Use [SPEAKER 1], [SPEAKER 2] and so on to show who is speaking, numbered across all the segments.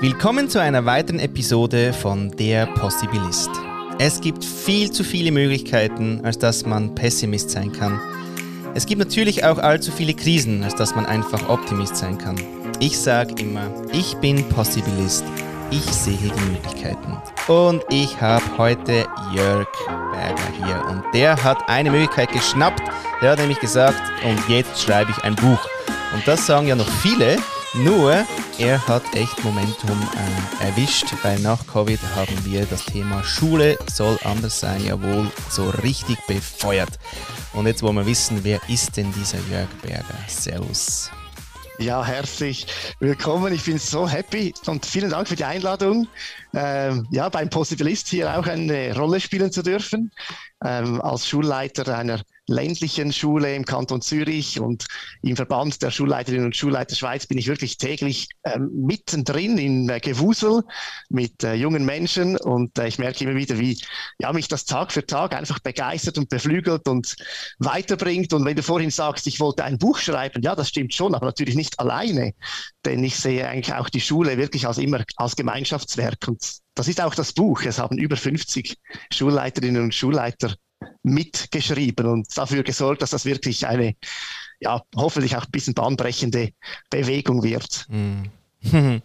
[SPEAKER 1] Willkommen zu einer weiteren Episode von Der Possibilist. Es gibt viel zu viele Möglichkeiten, als dass man Pessimist sein kann. Es gibt natürlich auch allzu viele Krisen, als dass man einfach Optimist sein kann. Ich sage immer, ich bin Possibilist. Ich sehe die Möglichkeiten. Und ich habe heute Jörg Berger hier. Und der hat eine Möglichkeit geschnappt. Der hat nämlich gesagt, und jetzt schreibe ich ein Buch. Und das sagen ja noch viele, nur er hat echt Momentum äh, erwischt, weil nach Covid haben wir das Thema Schule soll anders sein, jawohl, so richtig befeuert. Und jetzt wollen wir wissen, wer ist denn dieser Jörg Berger? Servus.
[SPEAKER 2] Ja, herzlich willkommen. Ich bin so happy und vielen Dank für die Einladung, ähm, ja, beim Possibilist hier auch eine Rolle spielen zu dürfen. Ähm, als Schulleiter einer ländlichen Schule im Kanton Zürich und im Verband der Schulleiterinnen und Schulleiter Schweiz bin ich wirklich täglich ähm, mittendrin in äh, Gewusel mit äh, jungen Menschen und äh, ich merke immer wieder, wie ja, mich das Tag für Tag einfach begeistert und beflügelt und weiterbringt. Und wenn du vorhin sagst, ich wollte ein Buch schreiben, ja, das stimmt schon, aber natürlich nicht alleine, denn ich sehe eigentlich auch die Schule wirklich als immer als Gemeinschaftswerk und das ist auch das Buch. Es haben über 50 Schulleiterinnen und Schulleiter mitgeschrieben und dafür gesorgt, dass das wirklich eine, ja, hoffentlich auch ein bisschen bahnbrechende Bewegung wird.
[SPEAKER 1] Mm.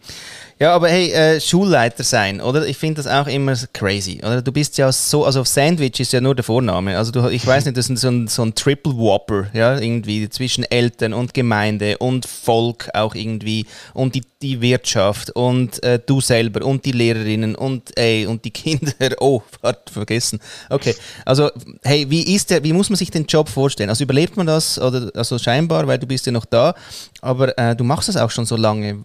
[SPEAKER 1] ja, aber hey, äh, Schulleiter sein, oder? Ich finde das auch immer crazy, oder? Du bist ja so, also Sandwich ist ja nur der Vorname. Also du, ich weiß nicht, das ist so ein, so ein Triple Whopper, ja, irgendwie zwischen Eltern und Gemeinde und Volk auch irgendwie und die, die Wirtschaft und äh, du selber und die Lehrerinnen und ey und die Kinder. Oh, warte, vergessen. Okay, also hey, wie ist der, wie muss man sich den Job vorstellen? Also überlebt man das oder also scheinbar, weil du bist ja noch da, aber äh, du machst das auch schon so lange.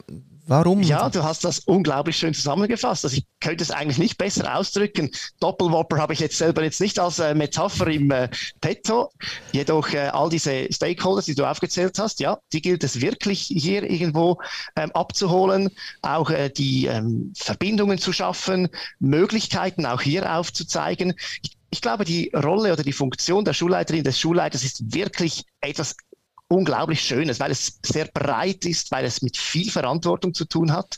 [SPEAKER 1] Warum?
[SPEAKER 2] Ja, du hast das unglaublich schön zusammengefasst. Also ich könnte es eigentlich nicht besser ausdrücken. Doppelwopper habe ich jetzt selber jetzt nicht als äh, Metapher im äh, Petto. Jedoch äh, all diese Stakeholders, die du aufgezählt hast, ja, die gilt es wirklich hier irgendwo ähm, abzuholen, auch äh, die ähm, Verbindungen zu schaffen, Möglichkeiten auch hier aufzuzeigen. Ich, ich glaube, die Rolle oder die Funktion der Schulleiterin, des Schulleiters ist wirklich etwas unglaublich Schönes, weil es sehr breit ist, weil es mit viel Verantwortung zu tun hat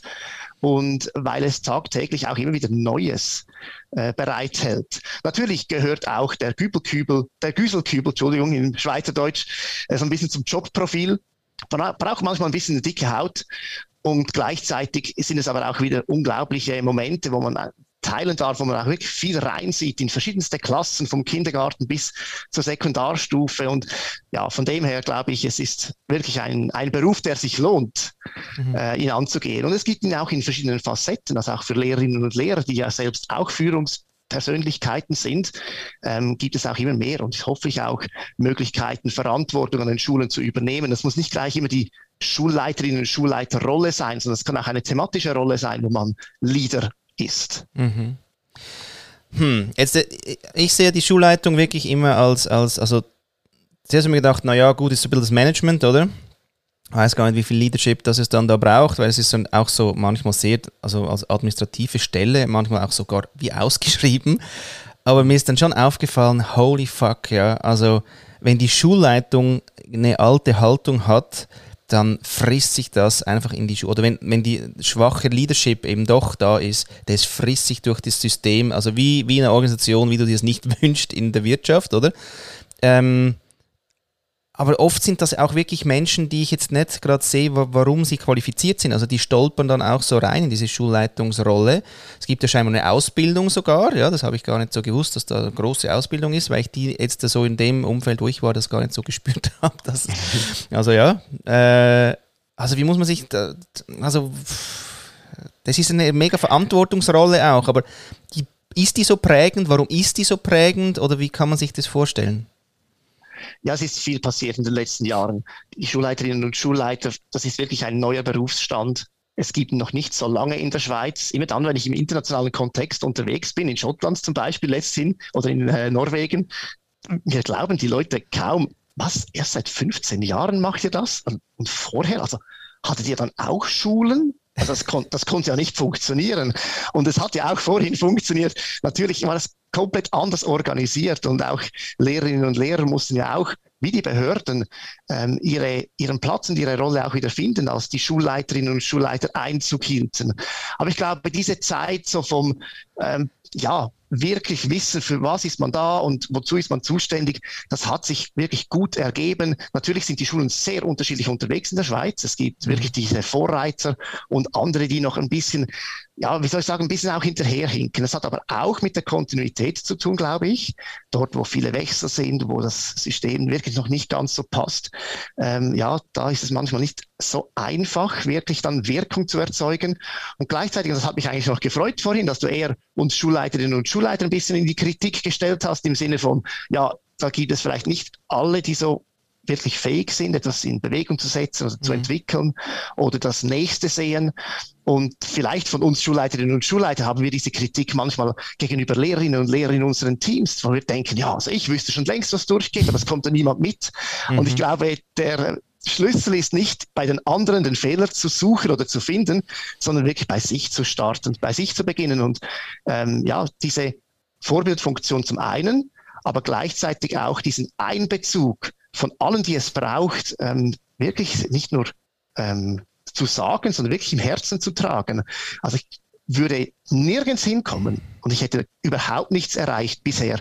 [SPEAKER 2] und weil es tagtäglich auch immer wieder Neues äh, bereithält. Natürlich gehört auch der Kübelkübel, der Güselkübel, Entschuldigung, im Schweizerdeutsch, äh, so ein bisschen zum Jobprofil. Man braucht manchmal ein bisschen eine dicke Haut und gleichzeitig sind es aber auch wieder unglaubliche Momente, wo man teilen darf, wo man auch wirklich viel reinsieht in verschiedenste Klassen, vom Kindergarten bis zur Sekundarstufe. Und ja, von dem her glaube ich, es ist wirklich ein, ein Beruf, der sich lohnt, mhm. äh, ihn anzugehen. Und es gibt ihn auch in verschiedenen Facetten, also auch für Lehrerinnen und Lehrer, die ja selbst auch Führungs Persönlichkeiten sind, ähm, gibt es auch immer mehr und hoffe ich auch Möglichkeiten, Verantwortung an den Schulen zu übernehmen. Das muss nicht gleich immer die Schulleiterinnen und Schulleiterrolle sein, sondern es kann auch eine thematische Rolle sein, wo man Leader ist. Mhm.
[SPEAKER 1] Hm, jetzt, äh, ich sehe die Schulleitung wirklich immer als, als also zuerst habe ich gedacht, naja, gut, ist so ein bisschen das Management, oder? Ich weiß gar nicht, wie viel Leadership das es dann da braucht, weil es ist dann auch so manchmal sehr, also als administrative Stelle, manchmal auch sogar wie ausgeschrieben. Aber mir ist dann schon aufgefallen, holy fuck, ja, also wenn die Schulleitung eine alte Haltung hat, dann frisst sich das einfach in die Schuhe. Oder wenn, wenn die schwache Leadership eben doch da ist, das frisst sich durch das System, also wie, wie eine Organisation, wie du dir es nicht wünschst in der Wirtschaft, oder? Ähm, aber oft sind das auch wirklich Menschen, die ich jetzt nicht gerade sehe, warum sie qualifiziert sind. Also die stolpern dann auch so rein in diese Schulleitungsrolle. Es gibt ja scheinbar eine Ausbildung sogar, ja, das habe ich gar nicht so gewusst, dass da eine große Ausbildung ist, weil ich die jetzt so in dem Umfeld, wo ich war, das gar nicht so gespürt habe. Dass, also ja, äh, also wie muss man sich, da, also das ist eine mega Verantwortungsrolle auch, aber die, ist die so prägend? Warum ist die so prägend oder wie kann man sich das vorstellen?
[SPEAKER 2] Ja, es ist viel passiert in den letzten Jahren. Die Schulleiterinnen und Schulleiter, das ist wirklich ein neuer Berufsstand. Es gibt noch nicht so lange in der Schweiz. Immer dann, wenn ich im internationalen Kontext unterwegs bin, in Schottland zum Beispiel letzthin oder in äh, Norwegen, mir glauben die Leute kaum, was, erst seit 15 Jahren macht ihr das? Und vorher, also hattet ihr dann auch Schulen? Also das, kon das konnte ja nicht funktionieren. Und es hat ja auch vorhin funktioniert. Natürlich war das komplett anders organisiert und auch Lehrerinnen und Lehrer mussten ja auch wie die Behörden ähm, ihre, ihren Platz und ihre Rolle auch wieder finden, als die Schulleiterinnen und Schulleiter Einzug hielten. Aber ich glaube, diese Zeit so vom ähm, ja, wirklich wissen, für was ist man da und wozu ist man zuständig, das hat sich wirklich gut ergeben. Natürlich sind die Schulen sehr unterschiedlich unterwegs in der Schweiz. Es gibt mhm. wirklich diese Vorreiter und andere, die noch ein bisschen, ja, wie soll ich sagen, ein bisschen auch hinterherhinken. Das hat aber auch mit der Kontinuität zu tun, glaube ich. Dort, wo viele Wechsel sind, wo das System wirklich noch nicht ganz so passt, ähm, ja, da ist es manchmal nicht so einfach, wirklich dann Wirkung zu erzeugen. Und gleichzeitig, und das hat mich eigentlich noch gefreut vorhin, dass du eher uns Schulleiterinnen und Schulleiter ein bisschen in die Kritik gestellt hast, im Sinne von, ja, da gibt es vielleicht nicht alle, die so wirklich fähig sind, etwas in Bewegung zu setzen oder zu mhm. entwickeln oder das nächste sehen. Und vielleicht von uns Schulleiterinnen und Schulleiter haben wir diese Kritik manchmal gegenüber Lehrerinnen und Lehrern in unseren Teams, wo wir denken, ja, also ich wüsste schon längst, was durchgeht, aber es kommt da niemand mit. Mhm. Und ich mhm. glaube, der Schlüssel ist nicht bei den anderen den Fehler zu suchen oder zu finden, sondern wirklich bei sich zu starten, bei sich zu beginnen und ähm, ja, diese Vorbildfunktion zum einen, aber gleichzeitig auch diesen Einbezug von allen, die es braucht, ähm, wirklich nicht nur ähm, zu sagen, sondern wirklich im Herzen zu tragen. Also ich würde nirgends hinkommen und ich hätte überhaupt nichts erreicht bisher,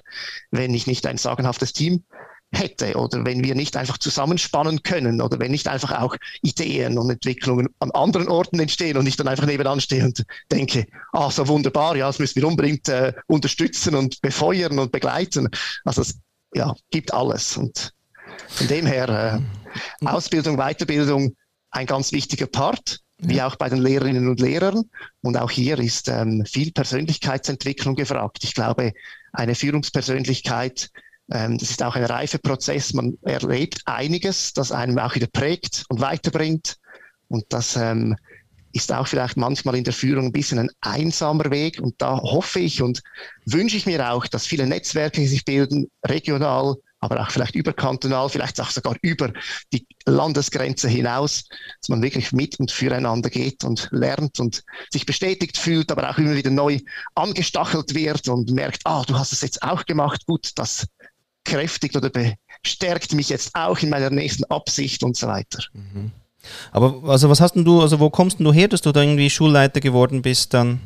[SPEAKER 2] wenn ich nicht ein sagenhaftes Team hätte oder wenn wir nicht einfach zusammenspannen können oder wenn nicht einfach auch Ideen und Entwicklungen an anderen Orten entstehen und ich dann einfach nebenan stehe und denke, ah, so wunderbar, ja, das müssen wir unbedingt äh, unterstützen und befeuern und begleiten. Also es ja, gibt alles und von dem her äh, Ausbildung, Weiterbildung ein ganz wichtiger Part wie auch bei den Lehrerinnen und Lehrern. Und auch hier ist ähm, viel Persönlichkeitsentwicklung gefragt. Ich glaube, eine Führungspersönlichkeit ähm, das ist auch ein Reifeprozess. Man erlebt einiges, das einem auch wieder prägt und weiterbringt. Und das ähm, ist auch vielleicht manchmal in der Führung ein bisschen ein einsamer Weg. Und da hoffe ich und wünsche ich mir auch, dass viele Netzwerke sich bilden, regional, aber auch vielleicht überkantonal, vielleicht auch sogar über die Landesgrenze hinaus, dass man wirklich mit und füreinander geht und lernt und sich bestätigt fühlt, aber auch immer wieder neu angestachelt wird und merkt, ah, du hast es jetzt auch gemacht, gut, das bekräftigt oder bestärkt mich jetzt auch in meiner nächsten Absicht und so weiter. Mhm.
[SPEAKER 1] Aber also was hast denn du, also wo kommst denn du her, dass du da irgendwie Schulleiter geworden bist dann?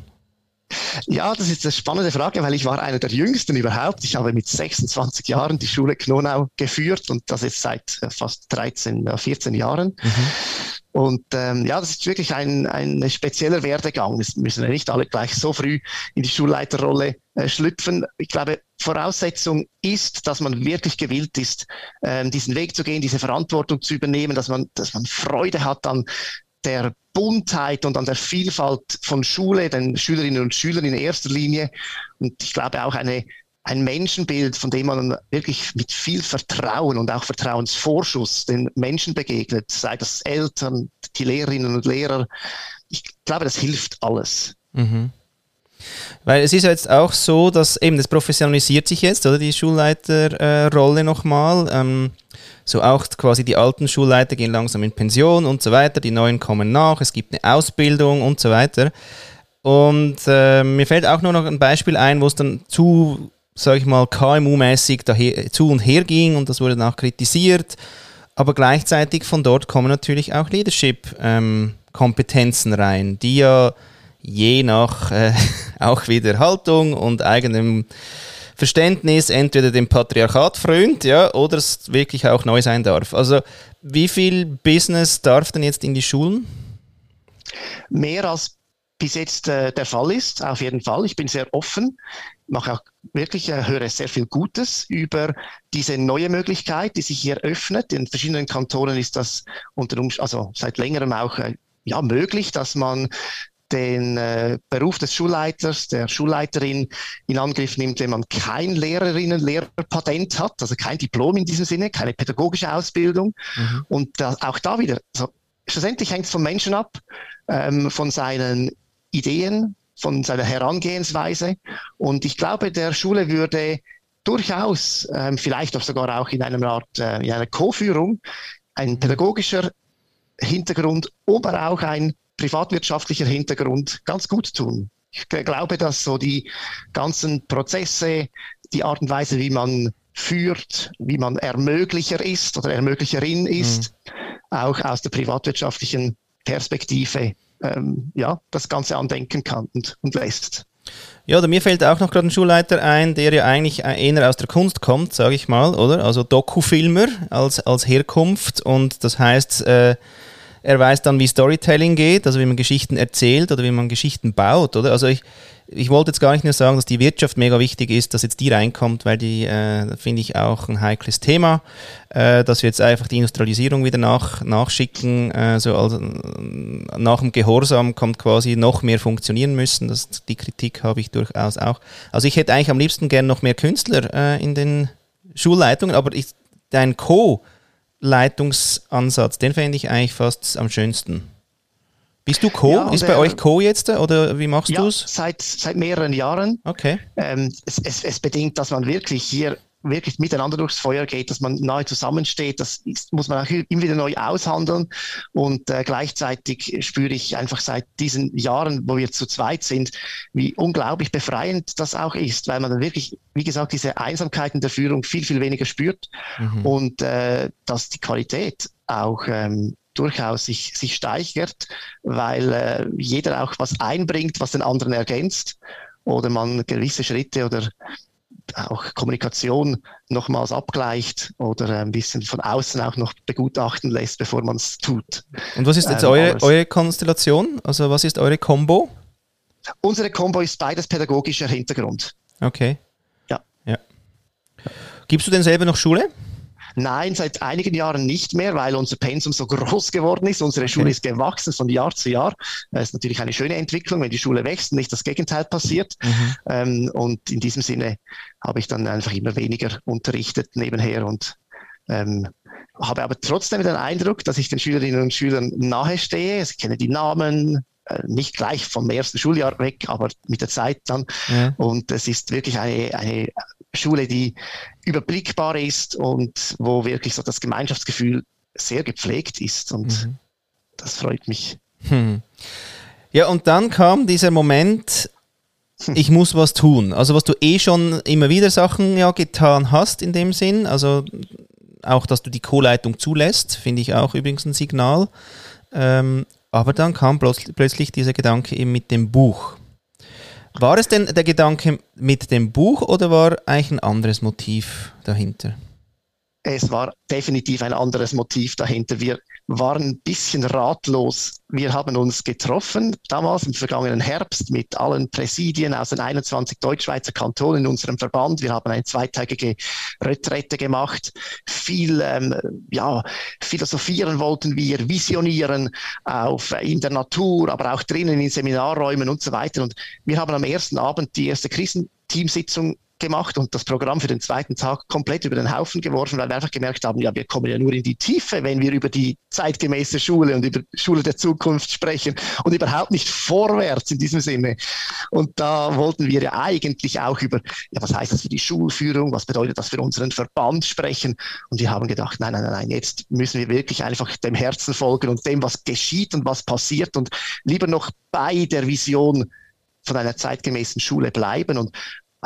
[SPEAKER 2] Ja, das ist eine spannende Frage, weil ich war einer der jüngsten überhaupt. Ich habe mit 26 Jahren die Schule Knonau geführt und das jetzt seit äh, fast 13, 14 Jahren. Mhm. Und ähm, ja, das ist wirklich ein, ein spezieller Werdegang. Es müssen ja nicht alle gleich so früh in die Schulleiterrolle äh, schlüpfen. Ich glaube, Voraussetzung ist, dass man wirklich gewillt ist, ähm, diesen Weg zu gehen, diese Verantwortung zu übernehmen, dass man, dass man Freude hat an der Buntheit und an der Vielfalt von Schule, den Schülerinnen und Schülern in erster Linie. Und ich glaube auch eine ein Menschenbild, von dem man wirklich mit viel Vertrauen und auch Vertrauensvorschuss den Menschen begegnet, sei das Eltern, die Lehrerinnen und Lehrer. Ich glaube, das hilft alles. Mhm.
[SPEAKER 1] Weil es ist ja jetzt auch so, dass eben das professionalisiert sich jetzt, oder die Schulleiterrolle äh, nochmal. Ähm, so auch quasi die alten Schulleiter gehen langsam in Pension und so weiter, die neuen kommen nach, es gibt eine Ausbildung und so weiter. Und äh, mir fällt auch nur noch ein Beispiel ein, wo es dann zu sage ich mal, KMU-mäßig zu und her ging und das wurde dann auch kritisiert. Aber gleichzeitig von dort kommen natürlich auch Leadership-Kompetenzen ähm, rein, die ja je nach äh, auch wieder Haltung und eigenem Verständnis entweder dem Patriarchat frönt, ja, oder es wirklich auch neu sein darf. Also wie viel Business darf denn jetzt in die Schulen?
[SPEAKER 2] Mehr als bis jetzt äh, der Fall ist, auf jeden Fall. Ich bin sehr offen mache auch wirklich, äh, höre sehr viel Gutes über diese neue Möglichkeit, die sich hier öffnet. In verschiedenen Kantonen ist das unter also seit längerem auch äh, ja, möglich, dass man den äh, Beruf des Schulleiters, der Schulleiterin in Angriff nimmt, wenn man kein Lehrerinnen-Lehrerpatent hat, also kein Diplom in diesem Sinne, keine pädagogische Ausbildung. Mhm. Und da, auch da wieder, also schlussendlich hängt es vom Menschen ab, ähm, von seinen Ideen, von seiner Herangehensweise. Und ich glaube, der Schule würde durchaus, ähm, vielleicht auch sogar auch in einer Art, äh, in einer Co-Führung, ein pädagogischer Hintergrund, aber auch ein privatwirtschaftlicher Hintergrund ganz gut tun. Ich glaube, dass so die ganzen Prozesse, die Art und Weise, wie man führt, wie man Ermöglicher ist oder Ermöglicherin ist, mhm. auch aus der privatwirtschaftlichen Perspektive ähm, ja, das Ganze andenken kann und, und lässt.
[SPEAKER 1] Ja, oder mir fällt auch noch gerade ein Schulleiter ein, der ja eigentlich eher aus der Kunst kommt, sage ich mal, oder? Also Dokufilmer als, als Herkunft und das heißt, äh, er weiß dann, wie Storytelling geht, also wie man Geschichten erzählt oder wie man Geschichten baut, oder? Also ich, ich wollte jetzt gar nicht nur sagen, dass die Wirtschaft mega wichtig ist, dass jetzt die reinkommt, weil die, äh, finde ich, auch ein heikles Thema, äh, dass wir jetzt einfach die Industrialisierung wieder nach, nachschicken, äh, so also, nach dem Gehorsam kommt quasi noch mehr funktionieren müssen. Das, die Kritik habe ich durchaus auch. Also ich hätte eigentlich am liebsten gern noch mehr Künstler äh, in den Schulleitungen, aber ich, dein Co-Leitungsansatz, den fände ich eigentlich fast am schönsten. Bist du Co? Ja, ist bei euch Co jetzt oder wie machst ja, du es?
[SPEAKER 2] Seit, seit mehreren Jahren.
[SPEAKER 1] Okay.
[SPEAKER 2] Ähm, es, es, es bedingt, dass man wirklich hier wirklich miteinander durchs Feuer geht, dass man nahe zusammensteht. Das ist, muss man auch immer wieder neu aushandeln. Und äh, gleichzeitig spüre ich einfach seit diesen Jahren, wo wir zu zweit sind, wie unglaublich befreiend das auch ist, weil man dann wirklich, wie gesagt, diese Einsamkeit in der Führung viel, viel weniger spürt mhm. und äh, dass die Qualität auch ähm, durchaus sich, sich steigert, weil äh, jeder auch was einbringt, was den anderen ergänzt oder man gewisse Schritte oder auch Kommunikation nochmals abgleicht oder ein bisschen von außen auch noch begutachten lässt, bevor man es tut.
[SPEAKER 1] Und was ist jetzt ähm, eure, eure Konstellation? Also was ist eure Combo?
[SPEAKER 2] Unsere Combo ist beides pädagogischer Hintergrund.
[SPEAKER 1] Okay.
[SPEAKER 2] Ja.
[SPEAKER 1] ja. Gibst du denn selber noch Schule?
[SPEAKER 2] Nein, seit einigen Jahren nicht mehr, weil unser Pensum so groß geworden ist. Unsere Schule ist gewachsen von Jahr zu Jahr. Das ist natürlich eine schöne Entwicklung, wenn die Schule wächst und nicht das Gegenteil passiert. Mhm. Ähm, und in diesem Sinne habe ich dann einfach immer weniger unterrichtet nebenher und ähm, habe aber trotzdem den Eindruck, dass ich den Schülerinnen und Schülern nahe stehe. Sie kennen die Namen, äh, nicht gleich vom ersten Schuljahr weg, aber mit der Zeit dann. Ja. Und es ist wirklich eine, eine Schule, die überblickbar ist und wo wirklich so das Gemeinschaftsgefühl sehr gepflegt ist. Und mhm. das freut mich. Hm.
[SPEAKER 1] Ja, und dann kam dieser Moment, ich muss was tun. Also was du eh schon immer wieder Sachen ja getan hast in dem Sinn. Also auch, dass du die Co-Leitung zulässt, finde ich auch übrigens ein Signal. Ähm, aber dann kam plötzlich dieser Gedanke eben mit dem Buch. War es denn der Gedanke mit dem Buch oder war eigentlich ein anderes Motiv dahinter?
[SPEAKER 2] Es war definitiv ein anderes Motiv dahinter. Wir waren ein bisschen ratlos. Wir haben uns getroffen, damals im vergangenen Herbst, mit allen Präsidien aus den 21 Deutschschweizer Kantonen in unserem Verband. Wir haben eine zweitägige Retrette gemacht. Viel, ähm, ja, philosophieren wollten wir, visionieren auf, in der Natur, aber auch drinnen in Seminarräumen und so weiter. Und wir haben am ersten Abend die erste Krisenteamsitzung gemacht und das Programm für den zweiten Tag komplett über den Haufen geworfen, weil wir einfach gemerkt haben, ja, wir kommen ja nur in die Tiefe, wenn wir über die zeitgemäße Schule und über Schule der Zukunft sprechen und überhaupt nicht vorwärts in diesem Sinne. Und da wollten wir ja eigentlich auch über, ja, was heißt das für die Schulführung, was bedeutet das für unseren Verband sprechen. Und wir haben gedacht, nein, nein, nein, jetzt müssen wir wirklich einfach dem Herzen folgen und dem, was geschieht und was passiert und lieber noch bei der Vision von einer zeitgemäßen Schule bleiben. Und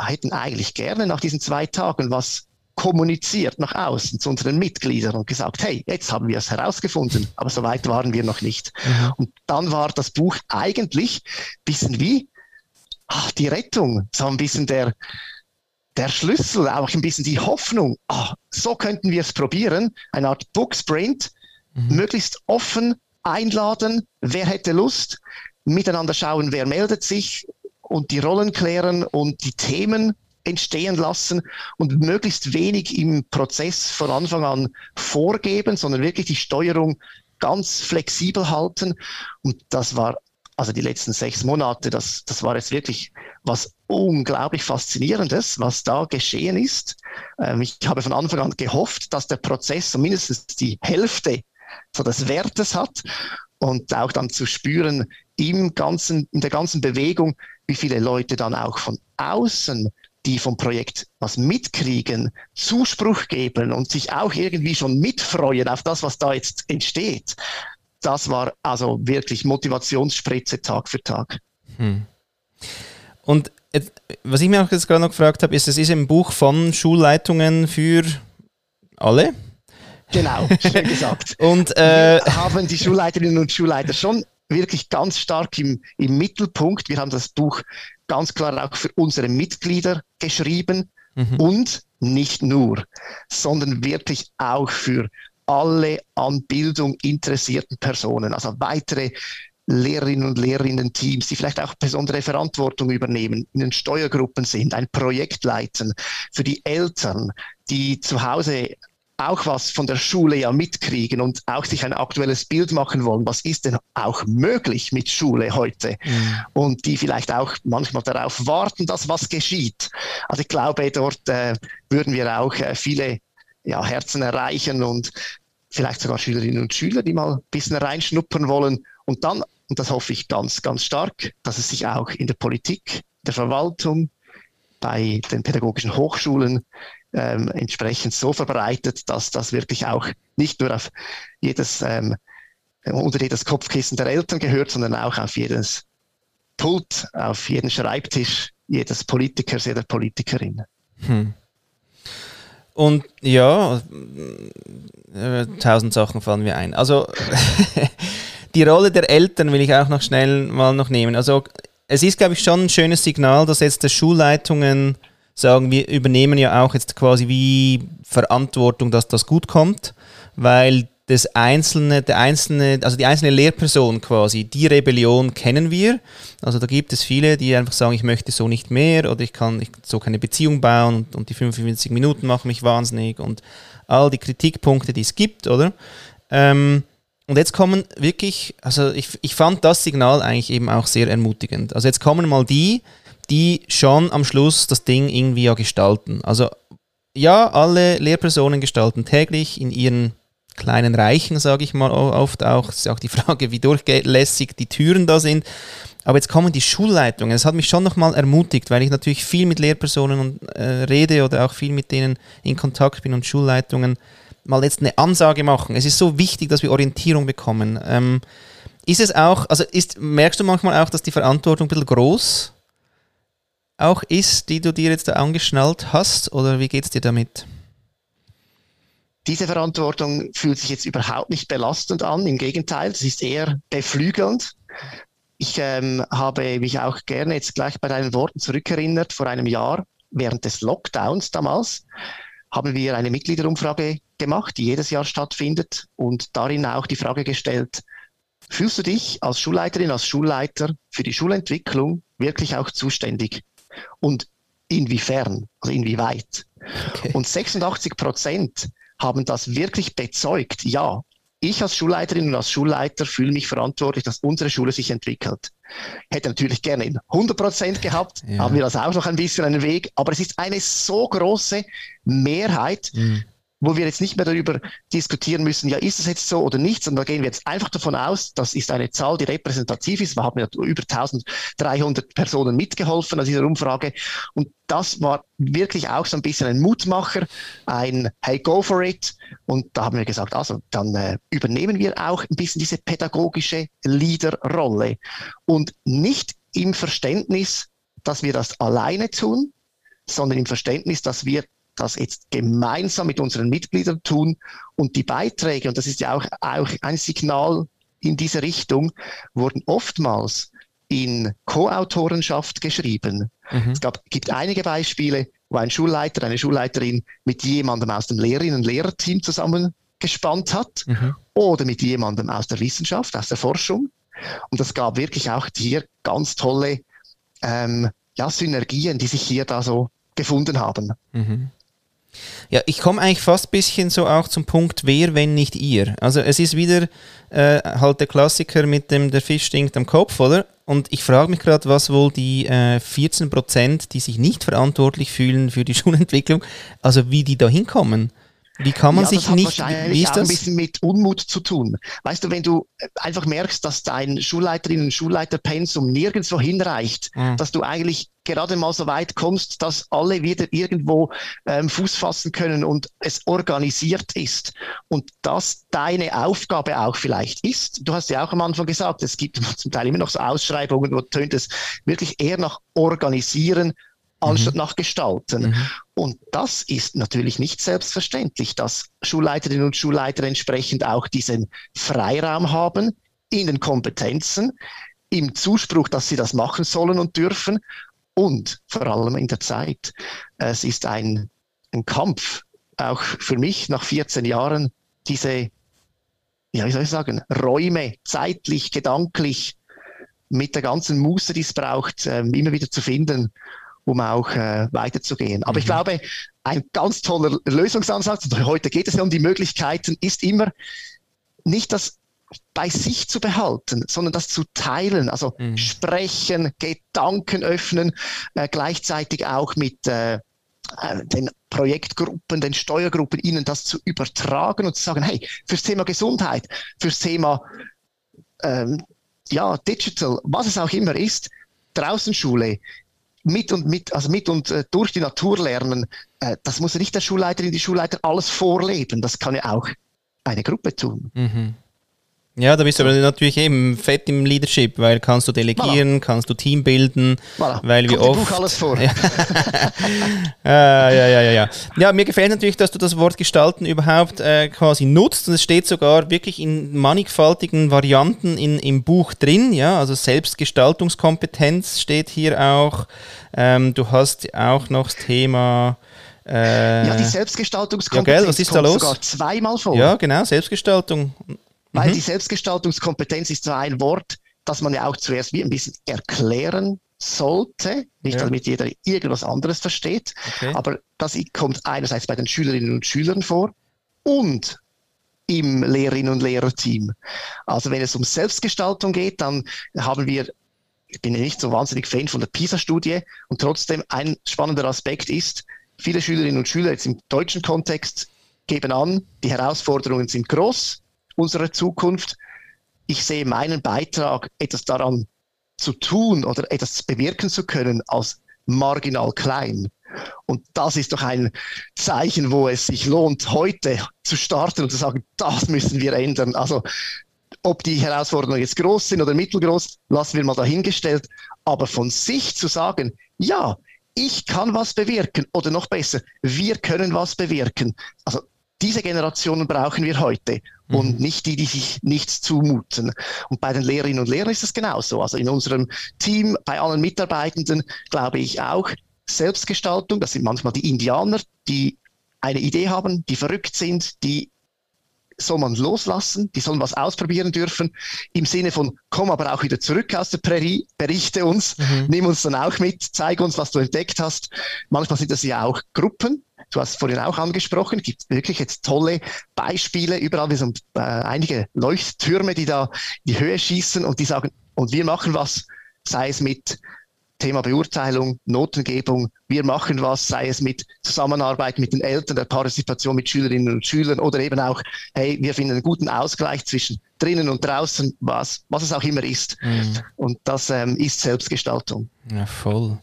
[SPEAKER 2] hätten eigentlich gerne nach diesen zwei Tagen was kommuniziert nach außen zu unseren Mitgliedern und gesagt, hey, jetzt haben wir es herausgefunden, aber so weit waren wir noch nicht. Mhm. Und dann war das Buch eigentlich ein bisschen wie ach, die Rettung, so ein bisschen der, der Schlüssel, auch ein bisschen die Hoffnung, ach, so könnten wir es probieren, eine Art Booksprint, mhm. möglichst offen einladen, wer hätte Lust, miteinander schauen, wer meldet sich, und die Rollen klären und die Themen entstehen lassen und möglichst wenig im Prozess von Anfang an vorgeben, sondern wirklich die Steuerung ganz flexibel halten. Und das war also die letzten sechs Monate, das, das war jetzt wirklich was unglaublich Faszinierendes, was da geschehen ist. Ähm, ich habe von Anfang an gehofft, dass der Prozess so mindestens die Hälfte so des Wertes hat und auch dann zu spüren im ganzen, in der ganzen Bewegung, wie viele Leute dann auch von außen, die vom Projekt was mitkriegen, Zuspruch geben und sich auch irgendwie schon mitfreuen auf das, was da jetzt entsteht. Das war also wirklich Motivationsspritze Tag für Tag. Hm.
[SPEAKER 1] Und was ich mir auch jetzt gerade noch gefragt habe, ist, es ist ein Buch von Schulleitungen für alle.
[SPEAKER 2] Genau, schön gesagt.
[SPEAKER 1] und äh,
[SPEAKER 2] haben die Schulleiterinnen und Schulleiter schon wirklich ganz stark im, im Mittelpunkt. Wir haben das Buch ganz klar auch für unsere Mitglieder geschrieben mhm. und nicht nur, sondern wirklich auch für alle an Bildung interessierten Personen, also weitere Lehrerinnen und Lehrerinnen-Teams, die vielleicht auch besondere Verantwortung übernehmen, in den Steuergruppen sind, ein Projekt leiten, für die Eltern, die zu Hause auch was von der Schule ja mitkriegen und auch sich ein aktuelles Bild machen wollen, was ist denn auch möglich mit Schule heute mhm. und die vielleicht auch manchmal darauf warten, dass was geschieht. Also ich glaube, dort äh, würden wir auch äh, viele ja, Herzen erreichen und vielleicht sogar Schülerinnen und Schüler, die mal ein bisschen reinschnuppern wollen und dann, und das hoffe ich ganz, ganz stark, dass es sich auch in der Politik, der Verwaltung, bei den pädagogischen Hochschulen ähm, entsprechend so verbreitet, dass das wirklich auch nicht nur auf jedes, ähm, unter jedes Kopfkissen der Eltern gehört, sondern auch auf jedes Pult, auf jeden Schreibtisch jedes Politikers, jeder Politikerin. Hm.
[SPEAKER 1] Und ja, äh, tausend Sachen fallen mir ein. Also die Rolle der Eltern will ich auch noch schnell mal noch nehmen. Also es ist, glaube ich, schon ein schönes Signal, dass jetzt die Schulleitungen sagen, wir übernehmen ja auch jetzt quasi wie Verantwortung, dass das gut kommt, weil das einzelne, der einzelne, also die einzelne Lehrperson quasi, die Rebellion kennen wir. Also da gibt es viele, die einfach sagen, ich möchte so nicht mehr oder ich kann so keine Beziehung bauen und, und die 45 Minuten machen mich wahnsinnig und all die Kritikpunkte, die es gibt, oder? Ähm, und jetzt kommen wirklich, also ich, ich fand das Signal eigentlich eben auch sehr ermutigend. Also jetzt kommen mal die, die schon am Schluss das Ding irgendwie ja gestalten. Also ja, alle Lehrpersonen gestalten täglich in ihren kleinen Reichen, sage ich mal oft auch. Es ist auch die Frage, wie durchlässig die Türen da sind. Aber jetzt kommen die Schulleitungen. Das hat mich schon nochmal ermutigt, weil ich natürlich viel mit Lehrpersonen und, äh, rede oder auch viel mit denen in Kontakt bin und Schulleitungen mal jetzt eine Ansage machen. Es ist so wichtig, dass wir Orientierung bekommen. Ähm, ist es auch, also ist, merkst du manchmal auch, dass die Verantwortung ein bisschen groß auch ist, die du dir jetzt da angeschnallt hast, oder wie geht es dir damit?
[SPEAKER 2] Diese Verantwortung fühlt sich jetzt überhaupt nicht belastend an, im Gegenteil, es ist eher beflügelnd. Ich ähm, habe mich auch gerne jetzt gleich bei deinen Worten zurückerinnert, vor einem Jahr, während des Lockdowns damals, haben wir eine Mitgliederumfrage gemacht, die jedes Jahr stattfindet und darin auch die Frage gestellt, fühlst du dich als Schulleiterin, als Schulleiter für die Schulentwicklung wirklich auch zuständig? Und inwiefern, also inwieweit. Okay. Und 86 Prozent haben das wirklich bezeugt. Ja, ich als Schulleiterin und als Schulleiter fühle mich verantwortlich, dass unsere Schule sich entwickelt. Hätte natürlich gerne in 100 Prozent gehabt, ja. haben wir das auch noch ein bisschen einen Weg, aber es ist eine so große Mehrheit, mhm wo wir jetzt nicht mehr darüber diskutieren müssen, ja, ist es jetzt so oder nicht, sondern da gehen wir jetzt einfach davon aus, das ist eine Zahl, die repräsentativ ist. Wir haben ja über 1300 Personen mitgeholfen an dieser Umfrage und das war wirklich auch so ein bisschen ein Mutmacher, ein Hey, go for it. Und da haben wir gesagt, also dann äh, übernehmen wir auch ein bisschen diese pädagogische Leaderrolle und nicht im Verständnis, dass wir das alleine tun, sondern im Verständnis, dass wir das jetzt gemeinsam mit unseren Mitgliedern tun und die Beiträge, und das ist ja auch, auch ein Signal in diese Richtung, wurden oftmals in Co-Autorenschaft geschrieben. Mhm. Es gab, gibt einige Beispiele, wo ein Schulleiter, eine Schulleiterin mit jemandem aus dem Lehrerinnen- und Lehrerteam zusammengespannt hat mhm. oder mit jemandem aus der Wissenschaft, aus der Forschung. Und es gab wirklich auch hier ganz tolle ähm, ja, Synergien, die sich hier da so gefunden haben. Mhm.
[SPEAKER 1] Ja, ich komme eigentlich fast ein bisschen so auch zum Punkt, wer, wenn nicht ihr. Also es ist wieder äh, halt der Klassiker mit dem, der Fisch stinkt am Kopf, oder? Und ich frage mich gerade, was wohl die äh, 14 Prozent, die sich nicht verantwortlich fühlen für die Schulentwicklung, also wie die da hinkommen. Wie kann man
[SPEAKER 2] ja,
[SPEAKER 1] sich
[SPEAKER 2] das hat
[SPEAKER 1] nicht,
[SPEAKER 2] wahrscheinlich
[SPEAKER 1] wie ist
[SPEAKER 2] auch
[SPEAKER 1] das?
[SPEAKER 2] ein bisschen mit Unmut zu tun. Weißt du, wenn du einfach merkst, dass dein Schulleiterinnen und Schulleiterpensum nirgendwo hinreicht,
[SPEAKER 1] Mhm.
[SPEAKER 2] dass du eigentlich gerade mal so weit kommst, dass alle wieder irgendwo ähm, Fuß fassen können und es organisiert ist und das deine Aufgabe auch vielleicht ist. Du hast ja auch am Anfang gesagt, es gibt zum Teil immer noch so Ausschreibungen, wo tönt es wirklich eher nach Organisieren anstatt nach Gestalten.
[SPEAKER 1] Mhm.
[SPEAKER 2] Und das ist natürlich nicht selbstverständlich, dass Schulleiterinnen und Schulleiter entsprechend auch diesen Freiraum haben in den Kompetenzen, im Zuspruch, dass sie das machen sollen und dürfen und vor allem in der Zeit. Es ist ein, ein Kampf, auch für mich nach 14 Jahren, diese, ja, wie soll ich sagen, Räume zeitlich, gedanklich, mit der ganzen Muße, die es braucht, ähm, immer wieder zu finden, um auch äh, weiterzugehen. Aber ich glaube, ein ganz toller Lösungsansatz, und heute geht es ja um die Möglichkeiten, ist immer nicht das bei sich zu behalten, sondern das zu teilen, also
[SPEAKER 1] Mhm.
[SPEAKER 2] sprechen, Gedanken öffnen, äh, gleichzeitig auch mit äh, äh, den Projektgruppen, den Steuergruppen, ihnen das zu übertragen und zu sagen, hey, fürs Thema Gesundheit, fürs Thema ähm, ja, Digital, was es auch immer ist, Draußenschule, mit und mit, also mit und äh, durch die Natur lernen, äh, das muss ja nicht der Schulleiterin, die Schulleiter alles vorleben. Das kann ja auch eine Gruppe tun.
[SPEAKER 1] Mhm. Ja, da bist du aber natürlich eben fett im Leadership, weil kannst du delegieren, kannst du Team bilden,
[SPEAKER 2] Voilà.
[SPEAKER 1] weil
[SPEAKER 2] im
[SPEAKER 1] oft.
[SPEAKER 2] Buch alles vor.
[SPEAKER 1] Ja. Ah, ja, ja, ja, ja. Ja, mir gefällt natürlich, dass du das Wort gestalten überhaupt äh, quasi nutzt und es steht sogar wirklich in mannigfaltigen Varianten in, im Buch drin, ja, also Selbstgestaltungskompetenz steht hier auch. Ähm, du hast auch noch das Thema. Äh,
[SPEAKER 2] Ja, die
[SPEAKER 1] ja,
[SPEAKER 2] Selbstgestaltungskompetenz
[SPEAKER 1] gell, was ist da
[SPEAKER 2] kommt
[SPEAKER 1] los?
[SPEAKER 2] sogar zweimal vor.
[SPEAKER 1] ja, genau, Selbstgestaltung.
[SPEAKER 2] Weil
[SPEAKER 1] Mhm.
[SPEAKER 2] die Selbstgestaltungskompetenz ist so ein Wort, das man ja auch zuerst wie ein bisschen erklären sollte, nicht
[SPEAKER 1] Ja.
[SPEAKER 2] damit jeder irgendwas anderes versteht,
[SPEAKER 1] Okay.
[SPEAKER 2] aber das kommt einerseits bei den Schülerinnen und Schülern vor und im Lehrerinnen und Lehrerteam. Also wenn es um Selbstgestaltung geht, dann haben wir, ich bin ja nicht so wahnsinnig Fan von der PISA-Studie und trotzdem ein spannender Aspekt ist, viele Schülerinnen und Schüler jetzt im deutschen Kontext geben an, die Herausforderungen sind groß unserer Zukunft. Ich sehe meinen Beitrag, etwas daran zu tun oder etwas bewirken zu können, als marginal klein. Und das ist doch ein Zeichen, wo es sich lohnt, heute zu starten und zu sagen, das müssen wir ändern. Also ob die Herausforderungen jetzt groß sind oder mittelgroß, lassen wir mal dahingestellt. Aber von sich zu sagen, ja, ich kann was bewirken oder noch besser, wir können was bewirken. Also diese Generationen brauchen wir heute und nicht die, die sich nichts zumuten. Und bei den Lehrerinnen und Lehrern ist es genauso. Also in unserem Team, bei allen Mitarbeitenden, glaube ich auch, Selbstgestaltung, das sind manchmal die Indianer, die eine Idee haben, die verrückt sind, die soll man loslassen, die sollen was ausprobieren dürfen, im Sinne von, komm aber auch wieder zurück aus der Prärie, berichte uns,
[SPEAKER 1] Mhm.
[SPEAKER 2] nimm uns dann auch mit, zeig uns, was du entdeckt hast. Manchmal sind das ja auch Gruppen, du hast vorhin auch angesprochen, gibt wirklich jetzt tolle Beispiele, überall wir sind äh, einige Leuchttürme, die da in die Höhe schießen und die sagen, und wir machen was, sei es mit Thema Beurteilung, Notengebung. Wir machen was, sei es mit Zusammenarbeit mit den Eltern, der Partizipation mit Schülerinnen und Schülern oder eben auch, hey, wir finden einen guten Ausgleich zwischen drinnen und draußen, was, was es auch immer ist. Und das ähm, ist Selbstgestaltung.
[SPEAKER 1] Ja, voll.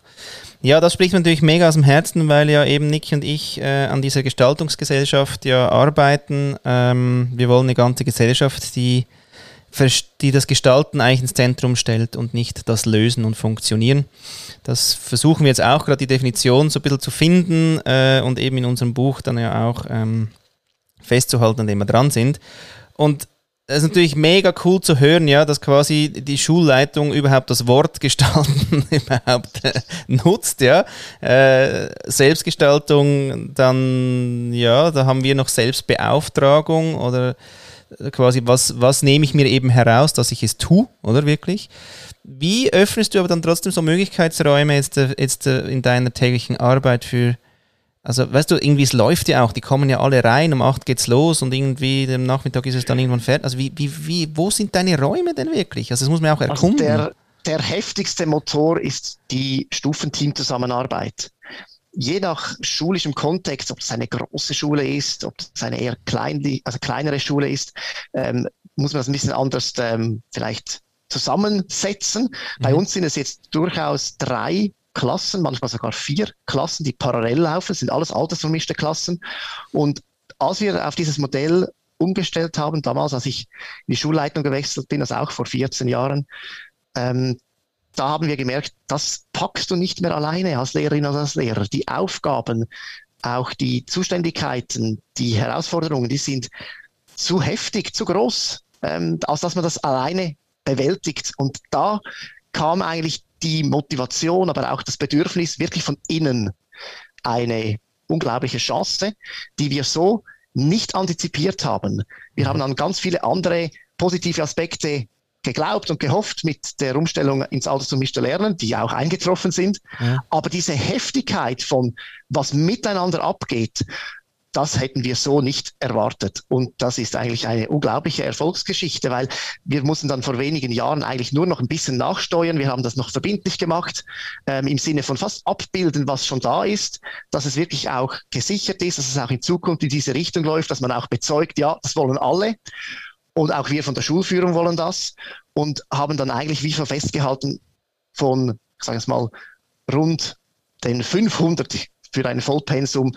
[SPEAKER 1] Ja, das spricht mir natürlich mega aus dem Herzen, weil ja eben Niki und ich äh, an dieser Gestaltungsgesellschaft ja arbeiten. Ähm, wir wollen eine ganze Gesellschaft, die, die das Gestalten eigentlich ins Zentrum stellt und nicht das Lösen und Funktionieren. Das versuchen wir jetzt auch gerade die Definition so ein bisschen zu finden äh, und eben in unserem Buch dann ja auch ähm, festzuhalten, an dem wir dran sind. Und es ist natürlich mega cool zu hören, ja, dass quasi die Schulleitung überhaupt das Wort gestalten überhaupt äh, nutzt, ja. Äh, Selbstgestaltung, dann, ja, da haben wir noch Selbstbeauftragung oder quasi, was, was nehme ich mir eben heraus, dass ich es tue, oder wirklich? Wie öffnest du aber dann trotzdem so Möglichkeitsräume jetzt, äh, jetzt äh, in deiner täglichen Arbeit für, also weißt du, irgendwie es läuft ja auch, die kommen ja alle rein, um 8 geht's los und irgendwie am Nachmittag ist es dann irgendwann fertig. Also wie, wie, wie, wo sind deine Räume denn wirklich? Also das muss man auch
[SPEAKER 2] Also
[SPEAKER 1] erkunden.
[SPEAKER 2] der, der heftigste Motor ist die Stufenteam-Zusammenarbeit. Je nach schulischem Kontext, ob es eine große Schule ist, ob es eine eher klein, also kleinere Schule ist, ähm, muss man das ein bisschen anders ähm, vielleicht zusammensetzen. Mhm. Bei uns sind es jetzt durchaus drei Klassen, manchmal sogar vier Klassen, die parallel laufen. Das sind alles altersvermischte Klassen. Und als wir auf dieses Modell umgestellt haben, damals, als ich in die Schulleitung gewechselt bin, also auch vor 14 Jahren, ähm, da haben wir gemerkt, das packst du nicht mehr alleine als Lehrerin oder als Lehrer. Die Aufgaben, auch die Zuständigkeiten, die Herausforderungen, die sind zu heftig, zu groß, ähm, als dass man das alleine bewältigt. Und da kam eigentlich die Motivation, aber auch das Bedürfnis wirklich von innen eine unglaubliche Chance, die wir so nicht antizipiert haben. Wir mhm. haben an ganz viele andere positive Aspekte geglaubt und gehofft mit der Umstellung ins altersgemischte Lernen, die auch eingetroffen sind. Ja. Aber diese Heftigkeit von was miteinander abgeht, das hätten wir so nicht erwartet. Und das ist eigentlich eine unglaubliche Erfolgsgeschichte, weil wir mussten dann vor wenigen Jahren eigentlich nur noch ein bisschen nachsteuern. Wir haben das noch verbindlich gemacht, ähm, im Sinne von fast abbilden, was schon da ist, dass es wirklich auch gesichert ist, dass es auch in Zukunft in diese Richtung läuft, dass man auch bezeugt, ja, das wollen alle. Und auch wir von der Schulführung wollen das und haben dann eigentlich wie schon festgehalten von, ich sage es mal, rund den 500 für ein Vollpensum